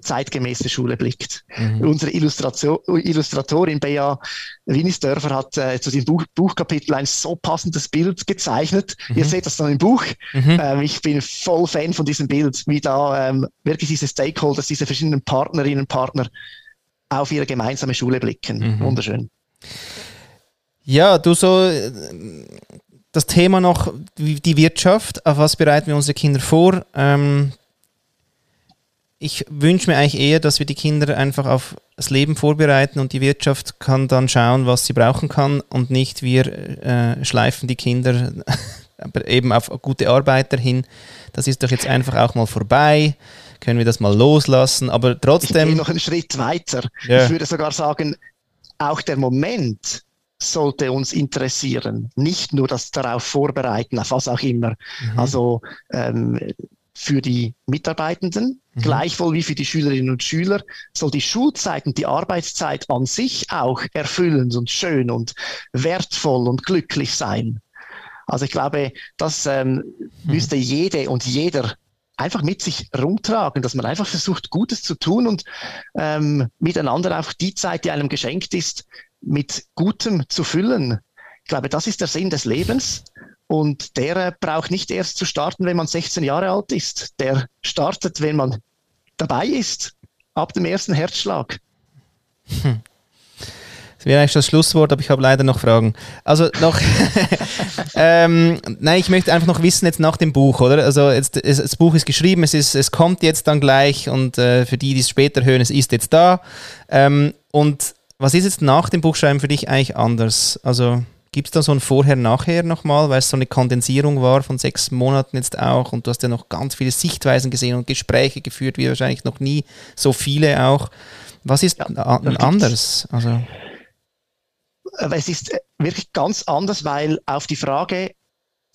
[SPEAKER 2] zeitgemäße Schule blickt. Mhm. Unsere Illustratorin Bea Winisdörfer hat äh, zu dem Buch, Buchkapitel ein so passendes Bild gezeichnet. Mhm. Ihr seht das dann im Buch. Mhm. Ähm, ich bin voll Fan von diesem Bild, wie da ähm, wirklich diese Stakeholders, diese verschiedenen Partnerinnen und Partner auf ihre gemeinsame Schule blicken. Mhm. Wunderschön.
[SPEAKER 1] Ja, du so das Thema noch, die Wirtschaft, auf was bereiten wir unsere Kinder vor? Ähm, ich wünsche mir eigentlich eher, dass wir die Kinder einfach auf das Leben vorbereiten und die Wirtschaft kann dann schauen, was sie brauchen kann und nicht wir äh, schleifen die Kinder eben auf gute Arbeiter hin. Das ist doch jetzt einfach auch mal vorbei. Können wir das mal loslassen? Aber trotzdem.
[SPEAKER 2] Ich gehe noch einen Schritt weiter. Ja. Ich würde sogar sagen, auch der Moment, sollte uns interessieren. Nicht nur das darauf vorbereiten, auf was auch immer. Mhm. Also ähm, für die Mitarbeitenden, mhm. gleichwohl wie für die Schülerinnen und Schüler, soll die Schulzeit und die Arbeitszeit an sich auch erfüllend und schön und wertvoll und glücklich sein. Also ich glaube, das ähm, mhm. müsste jede und jeder einfach mit sich rumtragen, dass man einfach versucht, Gutes zu tun und ähm, miteinander auch die Zeit, die einem geschenkt ist, mit Gutem zu füllen. Ich glaube, das ist der Sinn des Lebens. Und der äh, braucht nicht erst zu starten, wenn man 16 Jahre alt ist. Der startet, wenn man dabei ist, ab dem ersten Herzschlag. Hm.
[SPEAKER 1] Das wäre eigentlich das Schlusswort, aber ich habe leider noch Fragen. Also noch, ähm, nein, ich möchte einfach noch wissen jetzt nach dem Buch, oder? Also jetzt, es, das Buch ist geschrieben, es, ist, es kommt jetzt dann gleich und äh, für die, die es später hören, es ist jetzt da. Ähm, und was ist jetzt nach dem Buchschreiben für dich eigentlich anders? Also gibt es da so ein Vorher-Nachher nochmal, weil es so eine Kondensierung war von sechs Monaten jetzt auch und du hast ja noch ganz viele Sichtweisen gesehen und Gespräche geführt, wie wahrscheinlich noch nie so viele auch. Was ist ja, anders? Also
[SPEAKER 2] es ist wirklich ganz anders, weil auf die Frage,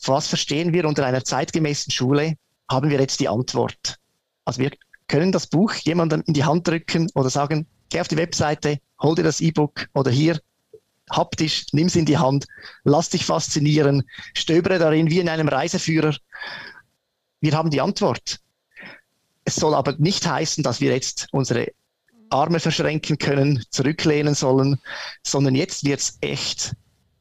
[SPEAKER 2] was verstehen wir unter einer zeitgemäßen Schule, haben wir jetzt die Antwort. Also wir können das Buch jemandem in die Hand drücken oder sagen, geh auf die Webseite, hol dir das E-Book oder hier haptisch, nimm es in die Hand, lass dich faszinieren, stöbere darin wie in einem Reiseführer. Wir haben die Antwort. Es soll aber nicht heißen, dass wir jetzt unsere Arme verschränken können, zurücklehnen sollen, sondern jetzt wird es echt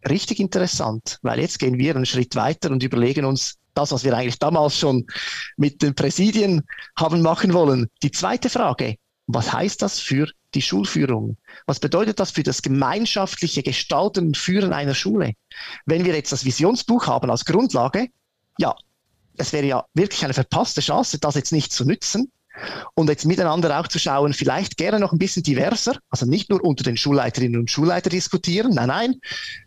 [SPEAKER 2] richtig interessant, weil jetzt gehen wir einen Schritt weiter und überlegen uns das, was wir eigentlich damals schon mit den Präsidien haben machen wollen. Die zweite Frage, was heißt das für die Schulführung? Was bedeutet das für das gemeinschaftliche Gestalten und Führen einer Schule? Wenn wir jetzt das Visionsbuch haben als Grundlage, ja, es wäre ja wirklich eine verpasste Chance, das jetzt nicht zu nützen. und jetzt miteinander auch zu schauen, vielleicht gerne noch ein bisschen diverser, also nicht nur unter den Schulleiterinnen und Schulleitern diskutieren, nein, nein,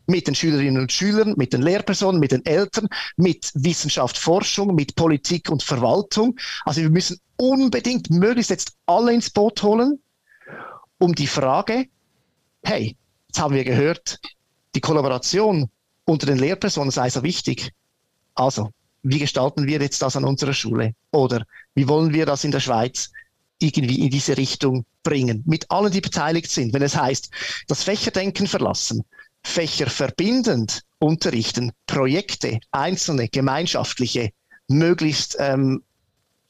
[SPEAKER 2] mit den Schülerinnen und Schülern, mit den Lehrpersonen, mit den Eltern, mit Wissenschaft, Forschung, mit Politik und Verwaltung. Also wir müssen unbedingt möglichst jetzt alle ins Boot holen, um die Frage, hey, jetzt haben wir gehört, die Kollaboration unter den Lehrpersonen sei so wichtig. Also, wie gestalten wir jetzt das an unserer Schule? Oder wie wollen wir das in der Schweiz irgendwie in diese Richtung bringen? Mit allen, die beteiligt sind. Wenn es heißt, das Fächerdenken verlassen, Fächer verbindend unterrichten, Projekte, einzelne, gemeinschaftliche, möglichst ähm,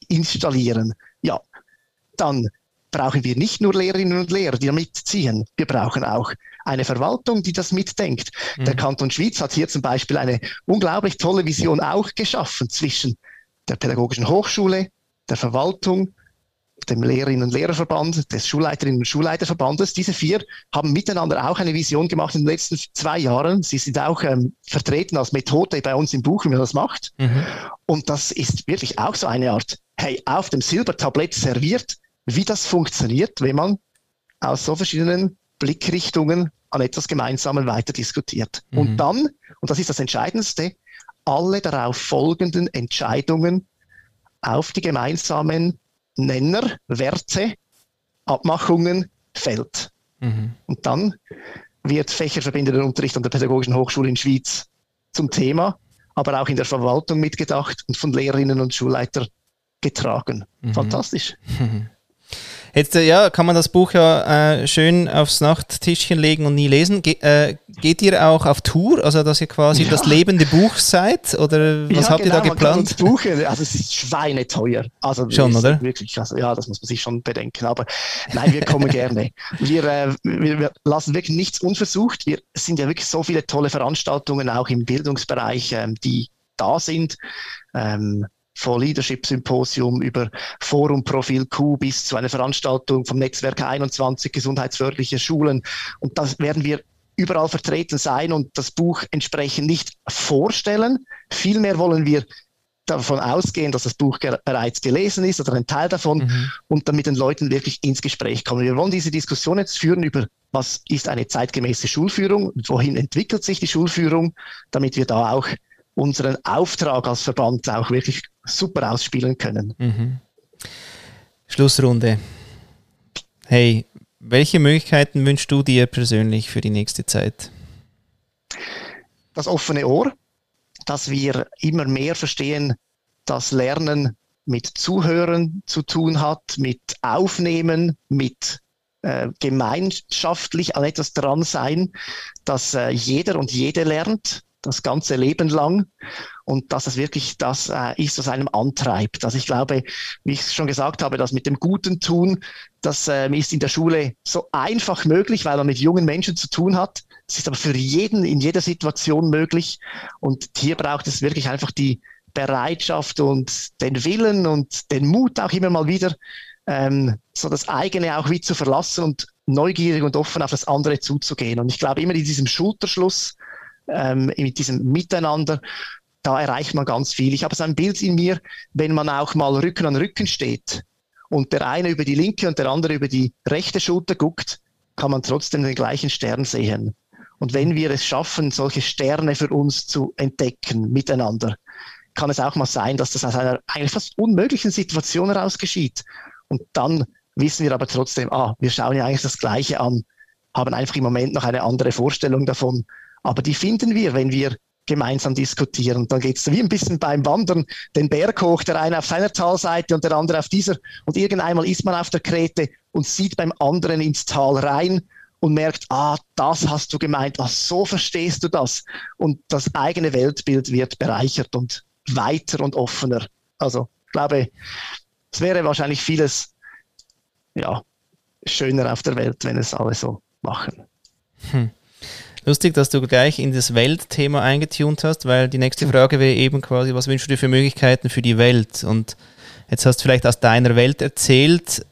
[SPEAKER 2] installieren, ja, dann brauchen wir nicht nur Lehrerinnen und Lehrer, die da mitziehen. Wir brauchen auch eine Verwaltung, die das mitdenkt. Mhm. Der Kanton Schwyz hat hier zum Beispiel eine unglaublich tolle Vision auch geschaffen zwischen der Pädagogischen Hochschule, der Verwaltung, dem Lehrerinnen- und Lehrerverband, des Schulleiterinnen- und Schulleiterverbandes. Diese vier haben miteinander auch eine Vision gemacht in den letzten zwei Jahren. Sie sind auch ähm, vertreten als Methode bei uns im Buch, wie man das macht. Mhm. Und das ist wirklich auch so eine Art, hey, auf dem Silbertablett serviert, wie das funktioniert, wenn man aus so verschiedenen Blickrichtungen an etwas Gemeinsamen weiter diskutiert. Mhm. Und dann, und das ist das Entscheidendste, alle darauf folgenden Entscheidungen auf die gemeinsamen Nenner, Werte, Abmachungen fällt. Mhm. Und dann wird fächerverbindender Unterricht an der Pädagogischen Hochschule in Schwyz zum Thema, aber auch in der Verwaltung mitgedacht und von Lehrerinnen und Schulleitern getragen. Mhm. Fantastisch.
[SPEAKER 1] Jetzt äh, ja, kann man das Buch ja äh, schön aufs Nachttischchen legen und nie lesen. Ge äh, geht ihr auch auf Tour, also dass ihr quasi ja. das lebende Buch seid? Oder was ja, habt genau, ihr da geplant?
[SPEAKER 2] Man buchen, also es ist schweineteuer. Also
[SPEAKER 1] schon, oder?
[SPEAKER 2] Wirklich, also, ja, das muss man sich schon bedenken. Aber nein, wir kommen gerne. Wir, äh, wir, wir, lassen wirklich nichts unversucht. Wir sind ja wirklich so viele tolle Veranstaltungen auch im Bildungsbereich, ähm, die da sind. Ähm, von Leadership Symposium über Forum Profil Q bis zu einer Veranstaltung vom Netzwerk 21 gesundheitsförderliche Schulen. Und das werden wir überall vertreten sein und das Buch entsprechend nicht vorstellen. Vielmehr wollen wir davon ausgehen, dass das Buch bereits gelesen ist oder ein Teil davon mhm. und dann mit den Leuten wirklich ins Gespräch kommen. Wir wollen diese Diskussion jetzt führen über, was ist eine zeitgemäße Schulführung, wohin entwickelt sich die Schulführung, damit wir da auch unseren Auftrag als Verband auch wirklich super ausspielen können. Mhm.
[SPEAKER 1] Schlussrunde. Hey, welche Möglichkeiten wünschst du dir persönlich für die nächste Zeit?
[SPEAKER 2] Das offene Ohr, dass wir immer mehr verstehen, dass Lernen mit Zuhören zu tun hat, mit Aufnehmen, mit äh, gemeinschaftlich an etwas dran sein, dass äh, jeder und jede lernt, das ganze Leben lang und dass es wirklich das äh, ist, was einem antreibt. Also ich glaube, wie ich schon gesagt habe, das mit dem Guten tun, das äh, ist in der Schule so einfach möglich, weil man mit jungen Menschen zu tun hat. Es ist aber für jeden in jeder Situation möglich und hier braucht es wirklich einfach die Bereitschaft und den Willen und den Mut auch immer mal wieder, ähm, so das eigene auch wie zu verlassen und neugierig und offen auf das andere zuzugehen. Und ich glaube immer in diesem Schulterschluss, ähm, mit diesem Miteinander, da erreicht man ganz viel. Ich habe so ein Bild in mir, wenn man auch mal Rücken an Rücken steht und der eine über die linke und der andere über die rechte Schulter guckt, kann man trotzdem den gleichen Stern sehen. Und wenn wir es schaffen, solche Sterne für uns zu entdecken miteinander, kann es auch mal sein, dass das aus einer eigentlich fast unmöglichen Situation heraus geschieht. Und dann wissen wir aber trotzdem, ah, wir schauen ja eigentlich das Gleiche an, haben einfach im Moment noch eine andere Vorstellung davon, aber die finden wir, wenn wir gemeinsam diskutieren. Dann geht es wie ein bisschen beim Wandern den Berg hoch, der eine auf seiner Talseite und der andere auf dieser. Und irgendeinmal ist man auf der Krete und sieht beim anderen ins Tal rein und merkt, ah, das hast du gemeint, ah, so verstehst du das. Und das eigene Weltbild wird bereichert und weiter und offener. Also, ich glaube, es wäre wahrscheinlich vieles, ja, schöner auf der Welt, wenn es alle so machen.
[SPEAKER 1] Hm. Lustig, dass du gleich in das Weltthema eingetunt hast, weil die nächste Frage wäre eben quasi, was wünschst du dir für Möglichkeiten für die Welt? Und jetzt hast du vielleicht aus deiner Welt erzählt,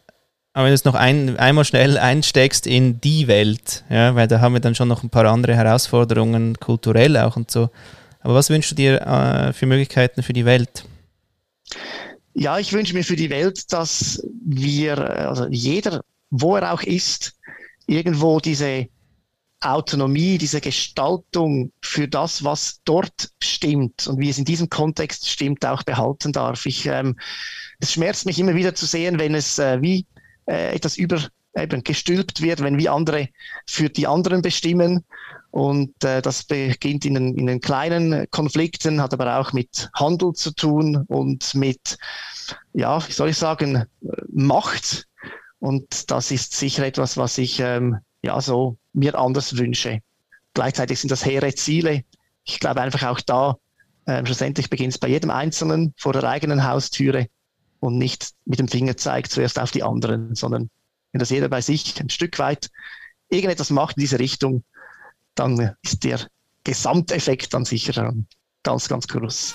[SPEAKER 1] aber wenn du es noch ein, einmal schnell einsteckst in die Welt, ja, weil da haben wir dann schon noch ein paar andere Herausforderungen, kulturell auch und so. Aber was wünschst du dir äh, für Möglichkeiten für die Welt?
[SPEAKER 2] Ja, ich wünsche mir für die Welt, dass wir, also jeder, wo er auch ist, irgendwo diese Autonomie, diese Gestaltung für das, was dort stimmt und wie es in diesem Kontext stimmt, auch behalten darf. Ich, ähm, es schmerzt mich immer wieder zu sehen, wenn es äh, wie äh, etwas über eben gestülpt wird, wenn wir andere für die anderen bestimmen. Und äh, das beginnt in den, in den kleinen Konflikten, hat aber auch mit Handel zu tun und mit, ja, wie soll ich sagen, Macht. Und das ist sicher etwas, was ich ähm, ja so mir anders wünsche. Gleichzeitig sind das hehre Ziele. Ich glaube einfach auch da, äh, schlussendlich beginnt es bei jedem Einzelnen vor der eigenen Haustüre und nicht mit dem Finger zeigt zuerst auf die anderen, sondern wenn das jeder bei sich ein Stück weit irgendetwas macht in diese Richtung, dann ist der Gesamteffekt dann sicher ganz, ganz groß.